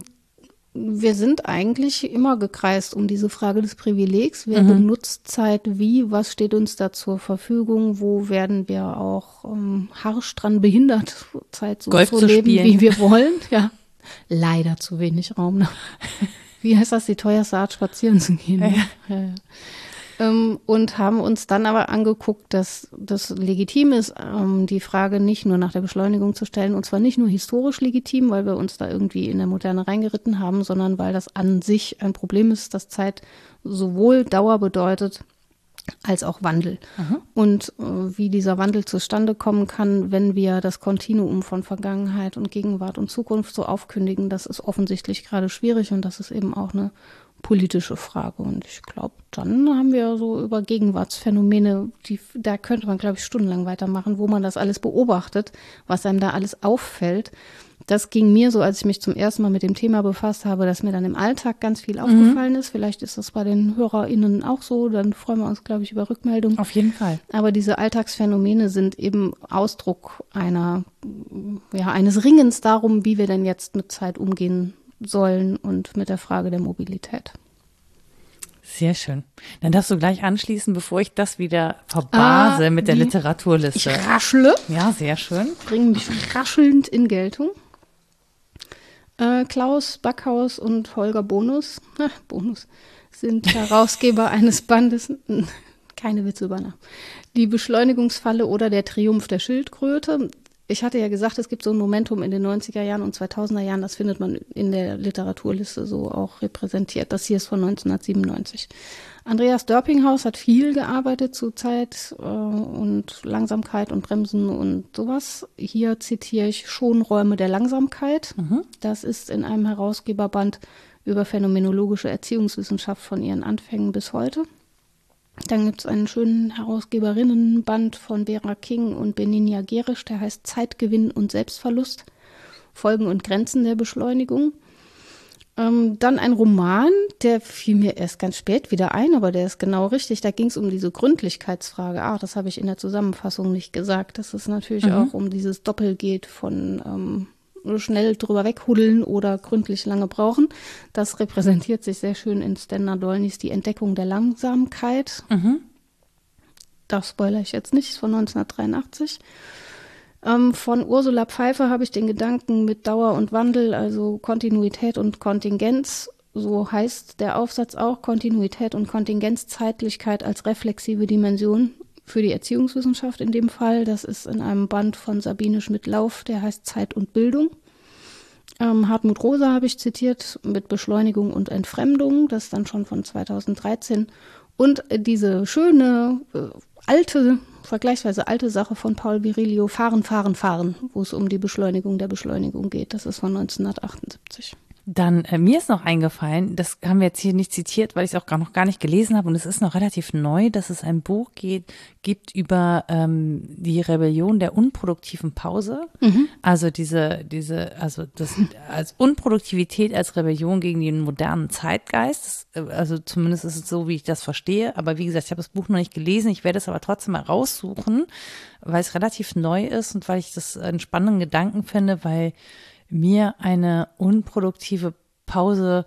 wir sind eigentlich immer gekreist um diese Frage des Privilegs. Wer benutzt Zeit wie? Was steht uns da zur Verfügung? Wo werden wir auch ähm, harsch dran behindert, Zeit so Golf zu zu leben, spielen. wie wir wollen? Ja, leider zu wenig Raum. Wie heißt das, die teuerste Art spazieren zu gehen? ne? Ja, ja. Ähm, und haben uns dann aber angeguckt, dass das legitim ist, ähm, die Frage nicht nur nach der Beschleunigung zu stellen, und zwar nicht nur historisch legitim, weil wir uns da irgendwie in der Moderne reingeritten haben, sondern weil das an sich ein Problem ist, dass Zeit sowohl Dauer bedeutet, als auch Wandel. Und äh, wie dieser Wandel zustande kommen kann, wenn wir das Kontinuum von Vergangenheit und Gegenwart und Zukunft so aufkündigen, das ist offensichtlich gerade schwierig und das ist eben auch eine politische Frage. Und ich glaube, dann haben wir so über Gegenwartsphänomene, die, da könnte man, glaube ich, stundenlang weitermachen, wo man das alles beobachtet, was einem da alles auffällt. Das ging mir so, als ich mich zum ersten Mal mit dem Thema befasst habe, dass mir dann im Alltag ganz viel aufgefallen ist. Vielleicht ist das bei den HörerInnen auch so. Dann freuen wir uns, glaube ich, über Rückmeldung. Auf jeden Fall. Aber diese Alltagsphänomene sind eben Ausdruck einer, ja, eines Ringens darum, wie wir denn jetzt mit Zeit umgehen sollen und mit der Frage der Mobilität. Sehr schön. Dann darfst du gleich anschließen, bevor ich das wieder verbase Ah, mit der wie- Ich Literaturliste. raschle, Ja, sehr schön. bringe mich raschelnd in Geltung. Äh, Klaus Backhaus und Holger Bonus, ach, Bonus, sind Herausgeber eines Bandes, keine Witze übernahm. Die Beschleunigungsfalle oder der Triumph der Schildkröte. Ich hatte ja gesagt, es gibt so ein Momentum in den 90er Jahren und 2000er Jahren, das findet man in der Literaturliste so auch repräsentiert. Das hier ist von 1997. Andreas Dörpinghaus hat viel gearbeitet zu Zeit äh, und Langsamkeit und Bremsen und sowas. Hier zitiere ich Schonräume der Langsamkeit. Das ist in einem Herausgeberband über phänomenologische Erziehungswissenschaft von ihren Anfängen bis heute. Dann gibt es einen schönen Herausgeberinnenband von Vera King und Beninia Gerisch, der heißt Zeitgewinn und Selbstverlust, Folgen und Grenzen der Beschleunigung. Ähm, dann ein Roman, der fiel mir erst ganz spät wieder ein, aber der ist genau richtig. Da ging es um diese Gründlichkeitsfrage. Ah, das habe ich in der Zusammenfassung nicht gesagt, dass es natürlich auch um dieses Doppel geht von ähm, schnell drüber weghuddeln oder gründlich lange brauchen. Das repräsentiert sich sehr schön in Stender Dolnys Die Entdeckung der Langsamkeit. Das spoilere ich jetzt nicht, ist von 1983. Ähm, von Ursula Pfeiffer habe ich den Gedanken mit Dauer und Wandel, also Kontinuität und Kontingenz. So heißt der Aufsatz auch Kontinuität und Kontingenzzeitlichkeit als reflexive Dimension für die Erziehungswissenschaft in dem Fall. Das ist in einem Band von Sabine Schmidt-Lauf, der heißt Zeit und Bildung. Ähm, Hartmut Rosa habe ich zitiert mit Beschleunigung und Entfremdung, das ist dann schon von 2013. Und diese schöne, äh, alte, vergleichsweise alte Sache von Paul Virilio, Fahren, Fahren, Fahren, wo es um die Beschleunigung der Beschleunigung geht. Das ist von 1978. Dann, äh, mir ist noch eingefallen, das haben wir jetzt hier nicht zitiert, weil ich es auch gar noch gar nicht gelesen habe und es ist noch relativ neu, dass es ein Buch geht, gibt über ähm, die Rebellion der unproduktiven Pause. Also diese, diese, also das als Unproduktivität als Rebellion gegen den modernen Zeitgeist. Äh, also zumindest ist es so, wie ich das verstehe. Aber wie gesagt, ich habe das Buch noch nicht gelesen. Ich werde es aber trotzdem mal raussuchen, weil es relativ neu ist und weil ich das einen spannenden Gedanken finde, weil mir eine unproduktive Pause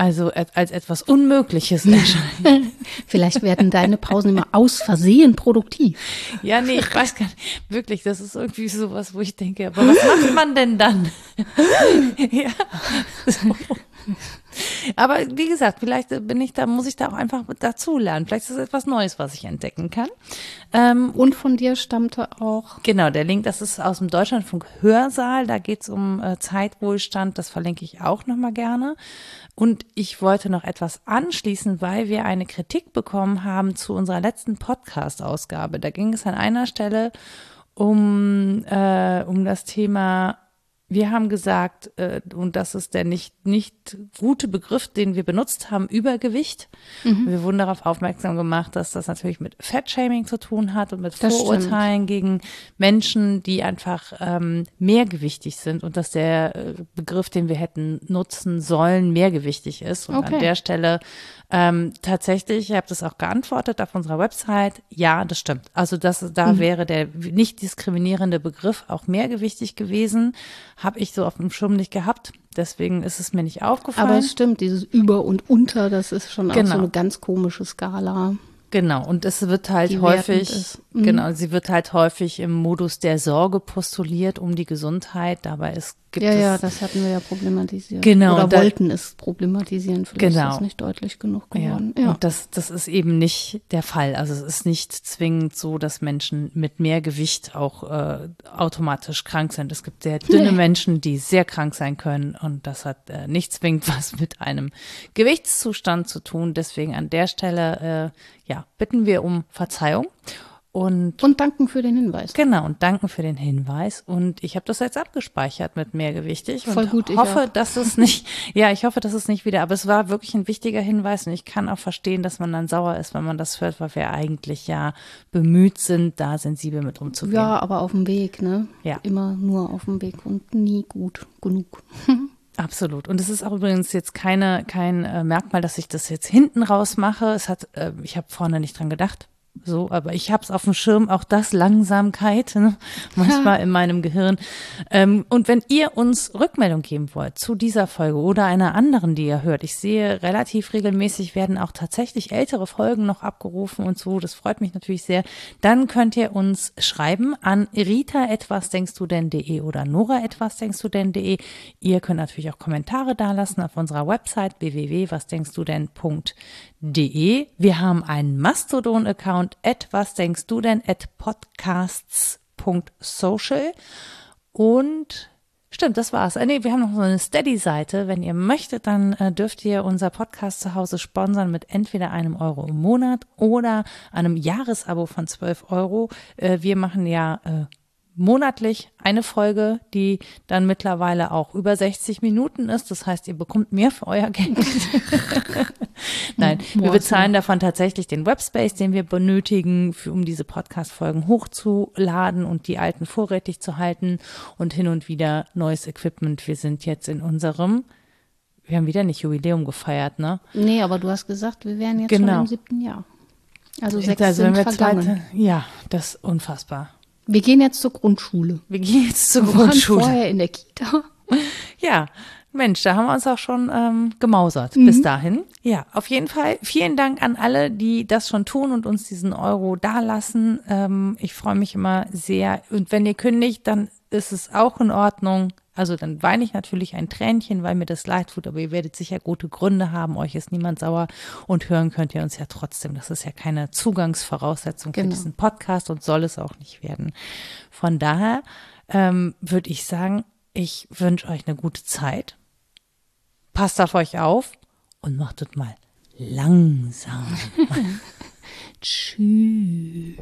also als, etwas Unmögliches erscheint. Vielleicht werden deine Pausen immer aus Versehen produktiv. Ja, nee, ich weiß gar nicht. Wirklich, das ist irgendwie sowas, wo ich denke, aber was macht man denn dann? ja. So. Aber wie gesagt, vielleicht bin ich da, muss ich da auch einfach dazulernen. Vielleicht ist es etwas Neues, was ich entdecken kann. Ähm, Und von dir stammte auch Genau, der Link, das ist aus dem Deutschlandfunk Hörsaal, da geht's um äh, Zeitwohlstand, das verlinke ich auch nochmal gerne. Und ich wollte noch etwas anschließen, weil wir eine Kritik bekommen haben zu unserer letzten Podcast-Ausgabe. Da ging es an einer Stelle um, äh, um das Thema wir haben gesagt, äh, und das ist der nicht, nicht gute Begriff, den wir benutzt haben, Übergewicht. Mhm. Wir wurden darauf aufmerksam gemacht, dass das natürlich mit Fettshaming zu tun hat und mit das Vorurteilen stimmt. gegen Menschen, die einfach ähm, mehrgewichtig sind und dass der äh, Begriff, den wir hätten nutzen sollen, mehrgewichtig ist. Und okay. an der Stelle ähm, tatsächlich, ich habe das auch geantwortet auf unserer Website. Ja, das stimmt. Also das, da mhm. wäre der nicht diskriminierende Begriff auch mehrgewichtig gewesen. Habe ich so auf dem Schirm nicht gehabt. Deswegen ist es mir nicht aufgefallen. Aber es stimmt, dieses Über und Unter, das ist schon genau. auch so eine ganz komische Skala. Genau, und es wird halt die häufig, mhm. genau, sie wird halt häufig im Modus der Sorge postuliert um die Gesundheit. Dabei ist gibt ja, es. Ja, das hatten wir ja problematisiert. Genau. Oder wollten es problematisieren. Vielleicht genau. ist es nicht deutlich genug geworden. Ja. ja. Und das, das ist eben nicht der Fall. Also es ist nicht zwingend so, dass Menschen mit mehr Gewicht auch äh, automatisch krank sind. Es gibt sehr dünne nee. Menschen, die sehr krank sein können. Und das hat äh, nicht zwingend was mit einem Gewichtszustand zu tun. Deswegen an der Stelle, äh, ja, bitten wir um Verzeihung. Und, und danken für den Hinweis. Genau, und danken für den Hinweis. Und ich habe das jetzt abgespeichert mit mehrgewichtig Voll und gut, hoffe, dass es nicht, ja, ich hoffe, dass es nicht wieder, aber es war wirklich ein wichtiger Hinweis und ich kann auch verstehen, dass man dann sauer ist, wenn man das hört, weil wir eigentlich ja bemüht sind, da sensibel mit umzugehen. Ja, aber auf dem Weg, ne? Ja. Immer nur auf dem Weg und nie gut genug. Absolut. Und es ist auch übrigens jetzt keine, kein äh, Merkmal, dass ich das jetzt hinten raus mache. Es hat, äh, ich habe vorne nicht dran gedacht. So, aber ich habe es auf dem Schirm, auch das Langsamkeit, ne? manchmal ja. in meinem Gehirn. Ähm, und wenn ihr uns Rückmeldung geben wollt zu dieser Folge oder einer anderen, die ihr hört, ich sehe relativ regelmäßig werden auch tatsächlich ältere Folgen noch abgerufen und so, das freut mich natürlich sehr, dann könnt ihr uns schreiben an rita etwas denkst du denn.de oder nora etwas denkst du denn.de. Ihr könnt natürlich auch Kommentare dalassen auf unserer Website www.wasdenkst-du-denn.de. Wir haben einen Mastodon-Account Account at denkst du denn at podcasts.social und Stimmt, das war's. Äh, nee, wir haben noch so eine Steady-Seite. Wenn ihr möchtet, dann äh, dürft ihr unser Podcast zu Hause sponsern mit entweder einem Euro im Monat oder einem Jahresabo von 12 Euro. Äh, wir machen ja äh, monatlich eine Folge, die dann mittlerweile auch über 60 Minuten ist. Das heißt, ihr bekommt mehr für euer Geld. Nein, wir bezahlen davon tatsächlich den Webspace, den wir benötigen, für, um diese Podcast-Folgen hochzuladen und die alten vorrätig zu halten und hin und wieder neues Equipment. Wir sind jetzt in unserem wir haben wieder nicht Jubiläum gefeiert, ne? Nee, aber du hast gesagt, wir wären jetzt genau. schon im siebten Jahr. Also sechs also sind vergangen. Zweite, ja, das ist unfassbar. Wir gehen jetzt zur Grundschule. Wir gehen jetzt zur wir Grundschule. vorher in der Kita. Ja, Mensch, da haben wir uns auch schon ähm, gemausert mhm. bis dahin. Ja, auf jeden Fall vielen Dank an alle, die das schon tun und uns diesen Euro dalassen. Ähm, ich freue mich immer sehr. Und wenn ihr kündigt, dann ist es auch in Ordnung. Also dann weine ich natürlich ein Tränchen, weil mir das leid tut, aber ihr werdet sicher gute Gründe haben, euch ist niemand sauer und hören könnt ihr uns ja trotzdem. Das ist ja keine Zugangsvoraussetzung genau. für diesen Podcast und soll es auch nicht werden. Von daher ähm, würde ich sagen, ich wünsche euch eine gute Zeit. Passt auf euch auf und macht es mal langsam. Tschüss.